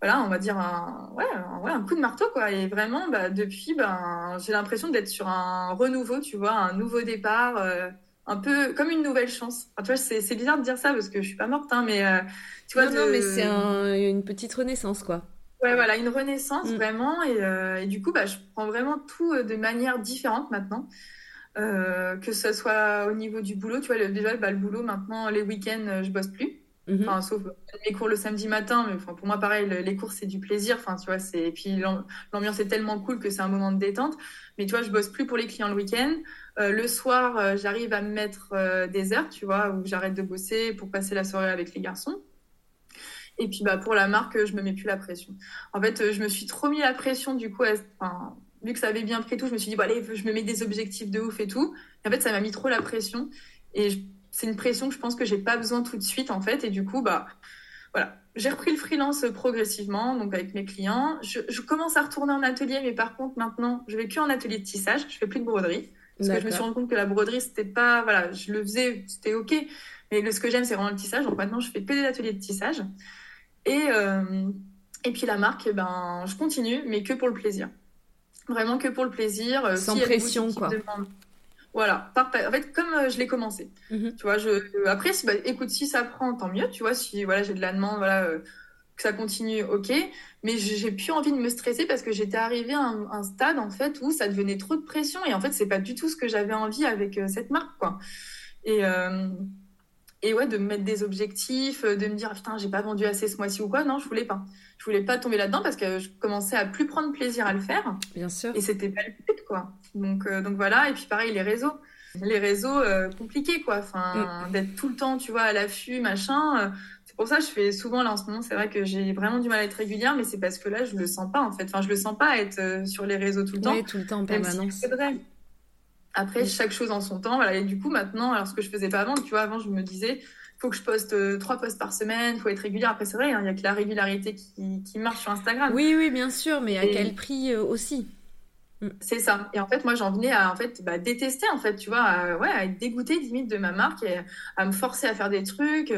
voilà, on va dire un, ouais, un, un coup de marteau, quoi. Et vraiment, bah, depuis, ben, j'ai l'impression d'être sur un renouveau, tu vois, un nouveau départ, euh, un peu comme une nouvelle chance. tu vois, c'est bizarre de dire ça parce que je suis pas morte, hein, mais euh, tu vois. Non, non mais c'est une petite renaissance, quoi. Ouais, voilà, une renaissance mm. vraiment. Et, et, du coup, bah, je prends vraiment tout de manière différente maintenant. Euh, que ce soit au niveau du boulot, tu vois, déjà, bah, le boulot, maintenant, les week-ends, euh, je bosse plus. Mhm. Enfin, sauf mes cours le samedi matin, mais enfin, pour moi, pareil, les cours, c'est du plaisir. Enfin, tu vois, c'est... Et puis, l'ambiance est tellement cool que c'est un moment de détente. Mais tu vois, je bosse plus pour les clients le week-end. Euh, le soir, j'arrive à me mettre des heures, tu vois, où j'arrête de bosser pour passer la soirée avec les garçons. Et puis, bah, pour la marque, je me mets plus la pression. En fait, je me suis trop mis la pression, du coup, enfin, vu que ça avait bien pris tout, je me suis dit, bon, allez, je me mets des objectifs de ouf et tout. Et en fait, ça m'a mis trop la pression. Et c'est une pression que je pense que j'ai pas besoin tout de suite, en fait. Et du coup, bah, voilà. J'ai repris le freelance progressivement, donc avec mes clients. Je, commence à retourner en atelier, mais par contre, maintenant, je vais plus en atelier de tissage. Je fais plus de broderie. Parce que je me suis rendu compte que la broderie, c'était pas, voilà, je le faisais, c'était ok. Mais ce que j'aime, c'est vraiment le tissage. Donc maintenant, je fais que des ateliers de tissage. Et, euh, et puis la marque, ben, je continue, mais que pour le plaisir. Vraiment que pour le plaisir. Euh, Sans pression, quoi. Voilà, en fait, comme euh, je l'ai commencé. Mhm. Tu vois, je... après, si, bah, écoute, si ça prend, tant mieux. Tu vois, si voilà, j'ai de la demande, voilà, euh, que ça continue, ok. Mais j'ai plus envie de me stresser parce que j'étais arrivée à un, stade, en fait, où ça devenait trop de pression. Et en fait, c'est pas du tout ce que j'avais envie avec cette marque, quoi. Et, et ouais, de me mettre des objectifs, de me dire, putain, j'ai pas vendu assez ce mois-ci ou quoi. Non, je voulais pas je voulais pas tomber là-dedans parce que je commençais à plus prendre plaisir à le faire. Bien sûr. Et c'était pas le but, quoi. Donc, euh, donc voilà. Et puis pareil, les réseaux. Les réseaux euh, compliqués, quoi. Enfin, mm. d'être tout le temps, tu vois, à l'affût, machin. Euh, c'est pour ça que je fais souvent, là, en ce moment, c'est vrai que j'ai vraiment du mal à être régulière, mais c'est parce que là, je le sens pas, en fait. Enfin, je le sens pas être sur les réseaux tout le temps. Oui, tout le temps en permanence. Après, mm. chaque chose en son temps. Voilà. Et du coup, maintenant, alors ce que je faisais pas avant, tu vois, avant, je me disais, faut que je poste euh, trois posts par semaine, faut être régulière. Après, c'est vrai, hein, il n'y a que la régularité qui, qui, marche sur Instagram. Oui, oui, bien sûr, mais à quel prix euh, aussi mm. c'est ça. Et en fait, moi, j'en venais à en fait, bah, détester, en fait, tu vois, à, ouais, à être dégoûtée limite de ma marque et à me forcer à faire des trucs.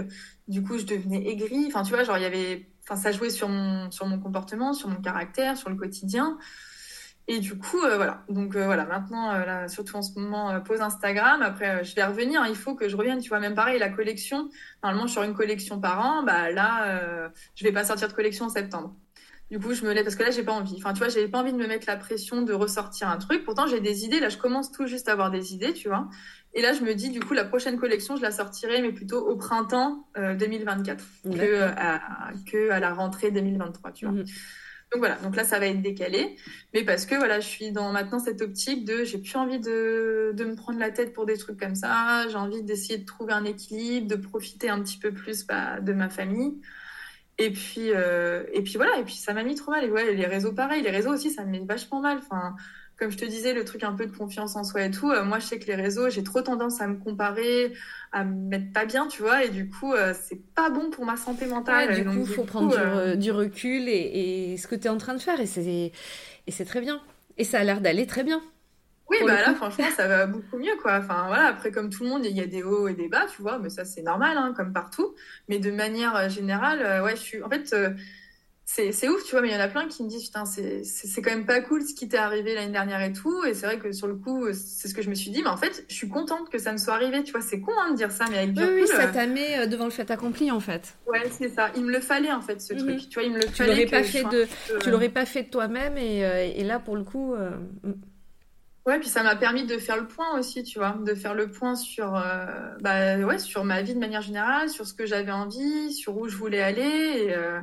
Du coup, je devenais aigrie. Enfin, tu vois, genre, il y avait, enfin, ça jouait sur mon, sur mon comportement, sur mon caractère, sur le quotidien. Et du coup, euh, voilà. Donc euh, voilà, maintenant, euh, là, surtout en ce moment, pause Instagram. Après, je vais revenir. il faut que je revienne. Tu vois, même pareil, la collection. Normalement, sur une collection par an. Bah là, je vais pas sortir de collection en septembre. Du coup, je me lève parce que là, j'ai pas envie. Enfin, tu vois, j'ai pas envie de me mettre la pression de ressortir un truc. Pourtant, j'ai des idées. Là, je commence tout juste à avoir des idées, tu vois. Et là, je me dis, du coup, la prochaine collection, je la sortirai, mais plutôt au printemps 2024 que à, que à la rentrée 2023, tu vois. Mhm. Donc voilà, donc là ça va être décalé, mais parce que voilà, je suis dans maintenant cette optique de j'ai plus envie de, de me prendre la tête pour des trucs comme ça, j'ai envie d'essayer de trouver un équilibre, de profiter un petit peu plus bah, de ma famille. Et puis, euh, et puis voilà, et puis ça m'a mis trop mal. Et ouais, les réseaux pareil, les réseaux aussi ça me met vachement mal. Comme je te disais, le truc un peu de confiance en soi et tout, euh, moi je sais que les réseaux, j'ai trop tendance à me comparer, à me mettre pas bien, tu vois, et du coup, euh, c'est pas bon pour ma santé mentale. du coup, il faut prendre euh, du, recul et, ce que tu es en train de faire, et c'est très bien. Et ça a l'air d'aller très bien. Oui, bah là, franchement, ça va beaucoup mieux, quoi. Enfin, voilà, après, comme tout le monde, il y a des hauts et des bas, tu vois, mais ça, c'est normal, hein, comme partout. Mais de manière générale, ouais, je suis. En fait, c'est ouf, tu vois, mais il y en a plein qui me disent, putain, c'est quand même pas cool ce qui t'est arrivé l'année dernière et tout. Et c'est vrai que sur le coup, c'est ce que je me suis dit, mais en fait, je suis contente que ça me soit arrivé, tu vois, c'est con hein, de dire ça, mais avec du Oui, oui, ça t'a mis euh, devant le fait accompli, en fait. Ouais, c'est ça. Il me le fallait, en fait, ce mhm. truc. Tu vois, il me le tu l'aurais pas, fait de... Tu l'aurais pas fait de toi-même, et, euh, et, là, pour le coup. Euh, mm. Ouais, puis ça m'a permis de faire le point aussi, tu vois, de faire le point sur, euh, bah, ouais, sur ma vie de manière générale, sur ce que j'avais envie, sur où je voulais aller. Et, euh,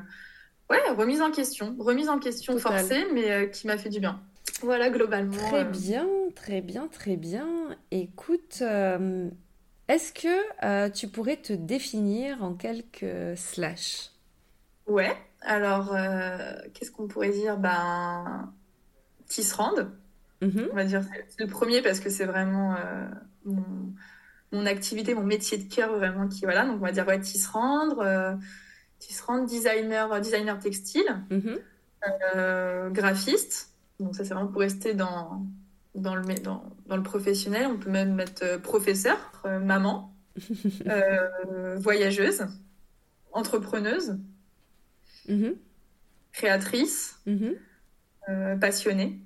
ouais, remise en question, remise en question forcée, mais euh, qui m'a fait du bien. Voilà, globalement. Très bien, très bien, très bien. Écoute, est-ce que tu pourrais te définir en quelques slash? Ouais, alors, qu'est-ce qu'on pourrait dire? Ben, Tisserande. Mhm. On va dire c'est le premier parce que c'est vraiment euh, mon, activité, mon métier de cœur vraiment qui voilà. Donc on va dire ouais, tisserand, euh, designer, designer textile, mhm. euh, graphiste. Donc ça c'est vraiment pour rester dans dans le dans, dans le professionnel. On peut même mettre euh, professeur, maman, voyageuse, entrepreneuse, mhm. créatrice, passionnée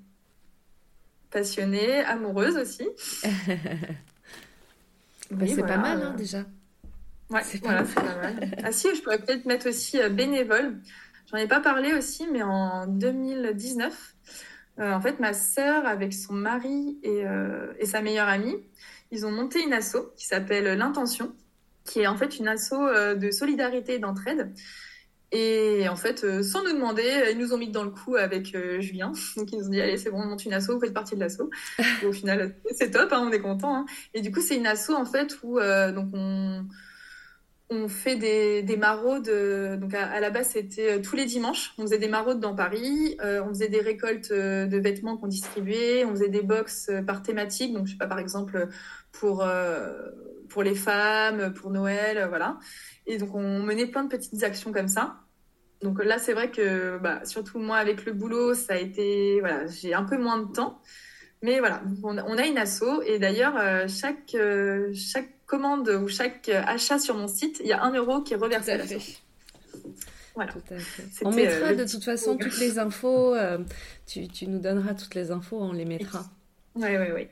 passionnée, amoureuse aussi. Bah, c'est pas mal hein, déjà. Ouais, c'est voilà, pas mal. ah si, je pourrais peut-être mettre aussi euh, bénévole. J'en ai pas parlé aussi, mais en 2019, euh, en fait, ma sœur avec son mari et, euh, et, sa meilleure amie, ils ont monté une asso qui s'appelle l'intention, qui est en fait une asso de solidarité et d'entraide. Et en fait, sans nous demander, ils nous ont mis dans le coup avec euh, Julien. Donc ils nous ont dit allez, c'est bon, on monte une asso, vous faites partie de l'asso. au final, c'est top, hein, on est content. Hein. Et du coup, c'est une asso en fait où donc on on fait des, des maraudes. donc à, la base, c'était tous les dimanches. On faisait des maraudes dans Paris. on faisait des récoltes de vêtements qu'on distribuait. On faisait des box par thématique. Donc je sais pas, par exemple pour pour les femmes, pour Noël, voilà. Et donc, on menait plein de petites actions comme ça. Donc là, c'est vrai que, bah, surtout moi, avec le boulot, ça a été, voilà, j'ai un peu moins de temps. Mais voilà, on, a une asso. Et d'ailleurs, euh, chaque, euh, chaque commande ou chaque achat sur mon site, il y a un euro qui est reversé à. Voilà. On mettra euh, de toute façon toutes les infos. tu, tu, nous donneras toutes les infos, on les mettra. Oui, oui, oui.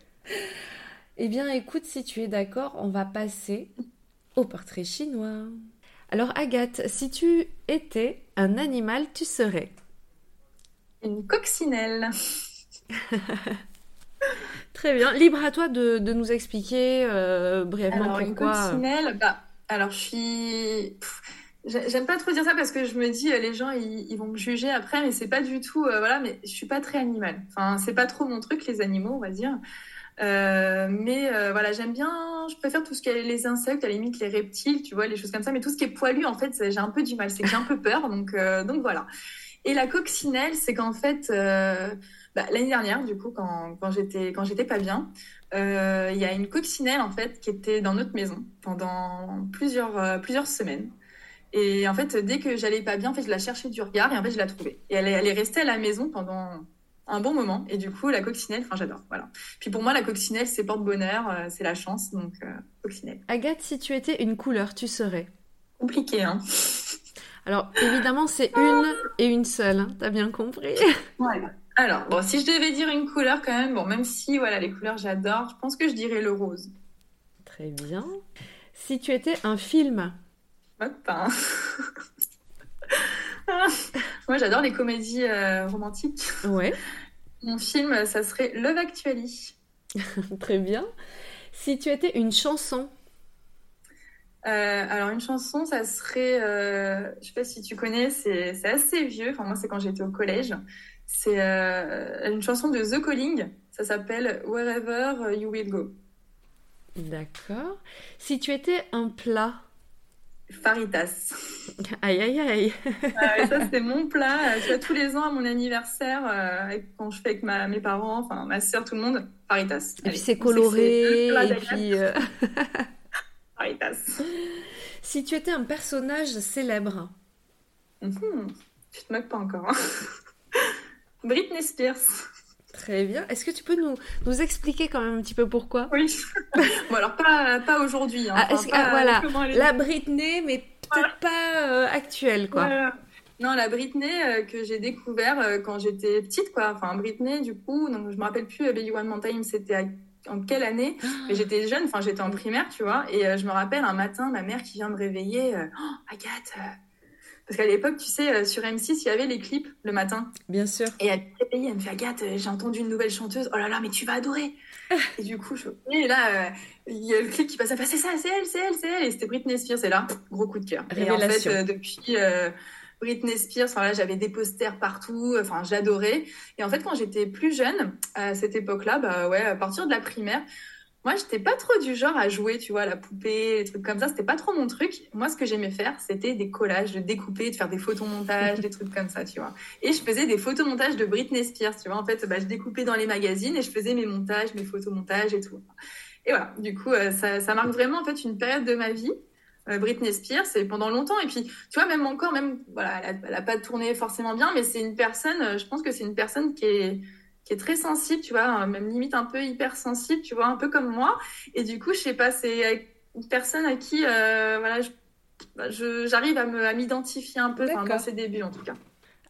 Eh bien, écoute, si tu es d'accord, on va passer au portrait chinois. Alors Agathe, si tu étais un animal, tu serais? Une coccinelle. Très bien. Libre à toi de, nous expliquer euh, brièvement alors, pourquoi. Une coccinelle, bah, alors je suis. J'aime pas trop dire ça parce que je me dis les gens ils, vont me juger après mais c'est pas du tout euh, voilà mais je suis pas très animal enfin c'est pas trop mon truc les animaux on va dire euh, mais euh, voilà, j'aime bien, je préfère tout ce qui est les insectes, à la limite les reptiles, tu vois, les choses comme ça. Mais tout ce qui est poilu, en fait, j'ai un peu du mal, c'est que j'ai un peu peur, donc, euh, donc voilà. Et la coccinelle, c'est qu'en fait, bah, l'année dernière, du coup, quand, quand j'étais quand j'étais pas bien, il y a une coccinelle en fait qui était dans notre maison pendant plusieurs plusieurs semaines. Et en fait, dès que j'allais pas bien, en fait, je la cherchais du regard et en fait, je la trouvais. Et elle, elle est restée à la maison pendant un bon moment. Et du coup, la coccinelle, enfin, j'adore. Voilà. Puis pour moi, la coccinelle, c'est porte-bonheur, euh, c'est la chance. Donc, euh, coccinelle. Agathe, si tu étais une couleur, tu serais? Compliqué, hein Alors, évidemment, c'est une et une seule. Hein. T'as bien compris Ouais. Alors, bon, si je devais dire une couleur quand même, bon, même si, voilà, les couleurs, j'adore, je pense que je dirais le rose. Très bien. Si tu étais un film Hop, Moi, j'adore les comédies euh, romantiques. Ouais. Mon film, ça serait Love Actually. Très bien. Si tu étais une chanson euh, alors une chanson, ça serait, euh, je sais pas si tu connais, c'est assez vieux. Enfin moi c'est quand j'étais au collège. C'est euh, une chanson de The Calling. Ça s'appelle Wherever You Will Go. D'accord. Si tu étais un plat Faritas. Aïe, aïe, aïe. ça, c'est mon plat. Tu vois, tous les ans à mon anniversaire, euh, quand je fais avec ma, mes parents, enfin ma soeur, tout le monde, Faritas. Et puis c'est coloré. Et puis. Faritas. Si tu étais un personnage célèbre. Mhm. Tu te moques pas encore. Hein. Britney Spears. Très bien. Est-ce que tu peux nous, nous expliquer quand même un petit peu pourquoi? Oui. bon, alors pas, pas aujourd'hui. Hein. Ah, ah, voilà. La Britney, mais peut-être pas euh, actuelle, quoi. Non, la Britney euh, que j'ai découvert euh, quand j'étais petite, quoi. Enfin, Britney, du coup, donc je me rappelle plus, Baby One More Time, c'était en quelle année Mais j'étais jeune, enfin, j'étais en primaire, tu vois. Et je me rappelle un matin, ma mère qui vient me réveiller. oh, Agathe, Parce qu'à l'époque, tu sais, euh, sur M6, il y avait les clips le matin. Bien sûr. Et elle elle me fait Agathe, euh, j'ai entendu une nouvelle chanteuse. Oh là là, mais tu vas adorer. et du coup, je et là, il y a le clip qui passe à passer ça, c'est elle, c'est elle, c'est elle. Et c'était Britney Spears. Et là, gros coup de cœur. Et en fait, depuis. Britney Spears, enfin là j'avais des posters partout, enfin j'adorais. Et en fait quand j'étais plus jeune, à cette époque-là, bah ouais, à partir de la primaire, moi, j'étais pas trop du genre à jouer, tu vois, la poupée, des trucs comme ça. C'était pas trop mon truc. Moi, ce que j'aimais faire, c'était des collages, de découper, de faire des photomontages, des trucs comme ça, tu vois. Et je faisais des photomontages de Britney Spears, tu vois. En fait, bah, je découpais dans les magazines et je faisais mes montages, mes photomontages et tout. Et voilà. Du coup, euh, ça, ça, marque vraiment, en fait, une période de ma vie. Euh, Britney Spears, c'est pendant longtemps. Et puis, tu vois, même encore, même, voilà, elle a, elle a pas tourné forcément bien, mais c'est une personne, euh, je pense que c'est une personne qui est qui est très sensible, tu vois, même limite un peu hypersensible, tu vois, un peu comme moi. Et du coup, je sais pas, c'est une personne à qui, euh, voilà, bah, j'arrive à m'identifier un peu dans ses débuts en tout cas.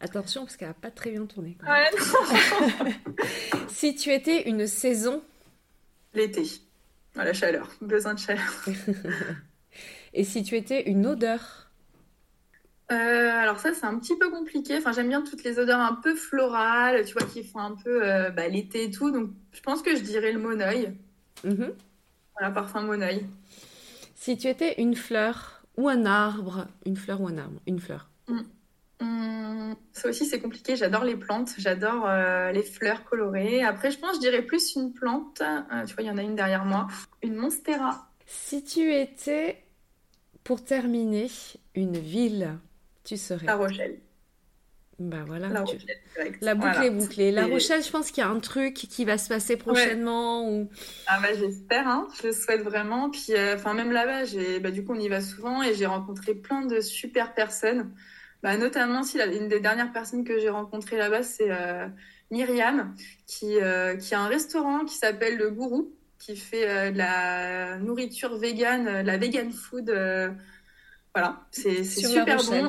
Attention, parce qu'elle n'a pas très bien tourné. Ouais, si tu étais une saison L'été. La chaleur, besoin de chaleur. Et si tu étais une odeur euh, alors ça, c'est un petit peu compliqué. Enfin, j'aime bien toutes les odeurs un peu florales, tu vois, qui font un peu euh, bah, l'été et tout. Donc, je pense que je dirais le moneuil. Mm Voilà, parfum moneuil. Si tu étais une fleur ou un arbre, une fleur ou un arbre, une fleur. Mm. Mm, ça aussi, c'est compliqué. J'adore les plantes, j'adore euh, les fleurs colorées. Après, je pense, je dirais plus une plante. tu vois, il y en a une derrière moi. Une monstera. Si tu étais, pour terminer, une ville tu serais La Rochelle. Ben voilà. La, boucle est bouclée. La Rochelle, je pense qu'il y a un truc qui va se passer prochainement. Ou... Ah bah, j'espère, hein. je le souhaite vraiment. Puis euh, enfin même là-bas, bah, du coup on y va souvent et j'ai rencontré plein de super personnes. Bah, notamment si une des dernières personnes que j'ai rencontrées là-bas, c'est euh, Myriam, qui, euh, qui a un restaurant qui s'appelle Le Gourou, qui fait de la nourriture végane, la vegan food voilà, c'est super bon.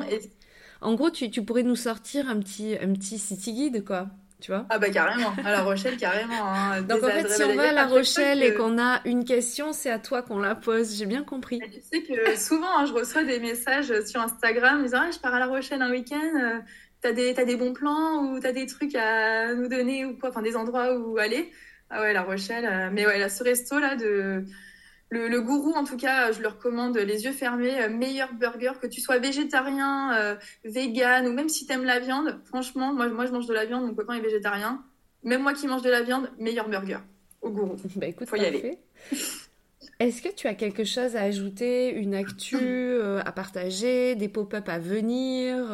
En gros, tu, tu, pourrais nous sortir un petit, un petit city guide, quoi. Tu vois ah bah carrément, à La Rochelle carrément. Hein. Donc en fait, si on va à La Rochelle et qu'on a une question, c'est à toi qu'on la pose. J'ai bien compris. tu sais que souvent, hein, je reçois des messages sur Instagram disant ah, je pars à La Rochelle un week-end. Euh, t'as des, as des bons plans ou t'as des trucs à nous donner ou quoi, enfin des endroits où aller. Ah ouais, La Rochelle. Euh, mais ouais, là, ce resto là de le, gourou, en tout cas, je le recommande les yeux fermés. Euh, meilleur burger, que tu sois végétarien, euh, vegan ou même si tu aimes la viande. Franchement, moi, moi, je mange de la viande, mon copain est végétarien. Même moi qui mange de la viande, meilleur burger au gourou. Bah écoute, faut y aller. Est-ce que tu as quelque chose à ajouter, une actu euh, à partager, des pop-up à venir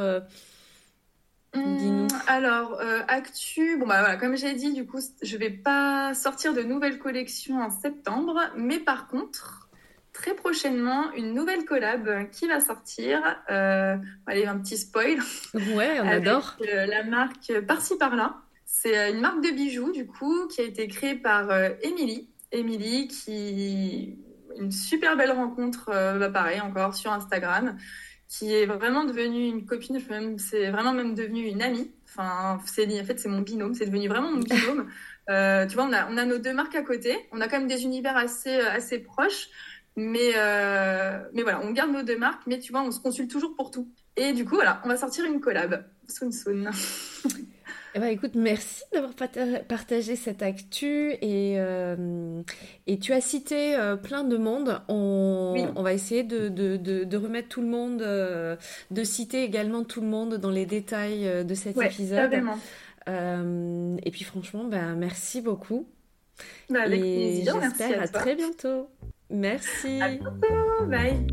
Hum, alors, euh, actu, bon bah voilà, comme j'ai dit, du coup, je vais pas sortir de nouvelles collections en septembre, mais par contre, très prochainement, une nouvelle collab qui va sortir. Euh, allez, un petit spoil. Ouais, on adore. Euh, la marque Par-ci Par-là. C'est une marque de bijoux, du coup, qui a été créée par Émilie. Émilie, qui. Une super belle rencontre, bah pareil, encore sur Instagram qui est vraiment devenue une copine, c'est vraiment même devenu une amie. Enfin, en fait c'est mon binôme, c'est devenu vraiment mon binôme. Euh, tu vois, on a, on a nos deux marques à côté, on a quand même des univers assez, assez proches, mais, euh, mais voilà, on garde nos deux marques, mais tu vois, on se consulte toujours pour tout. Et du coup, voilà, on va sortir une collab, soon soon. Eh ben, écoute, merci d'avoir partagé cette actu et, euh, et tu as cité euh, plein de monde. On, on va essayer de, de, de, remettre tout le monde, euh, de citer également tout le monde dans les détails de cet épisode. et puis franchement, ben, merci beaucoup. Bah, avec et j'espère à, à très bientôt. Merci. À bientôt. Bye.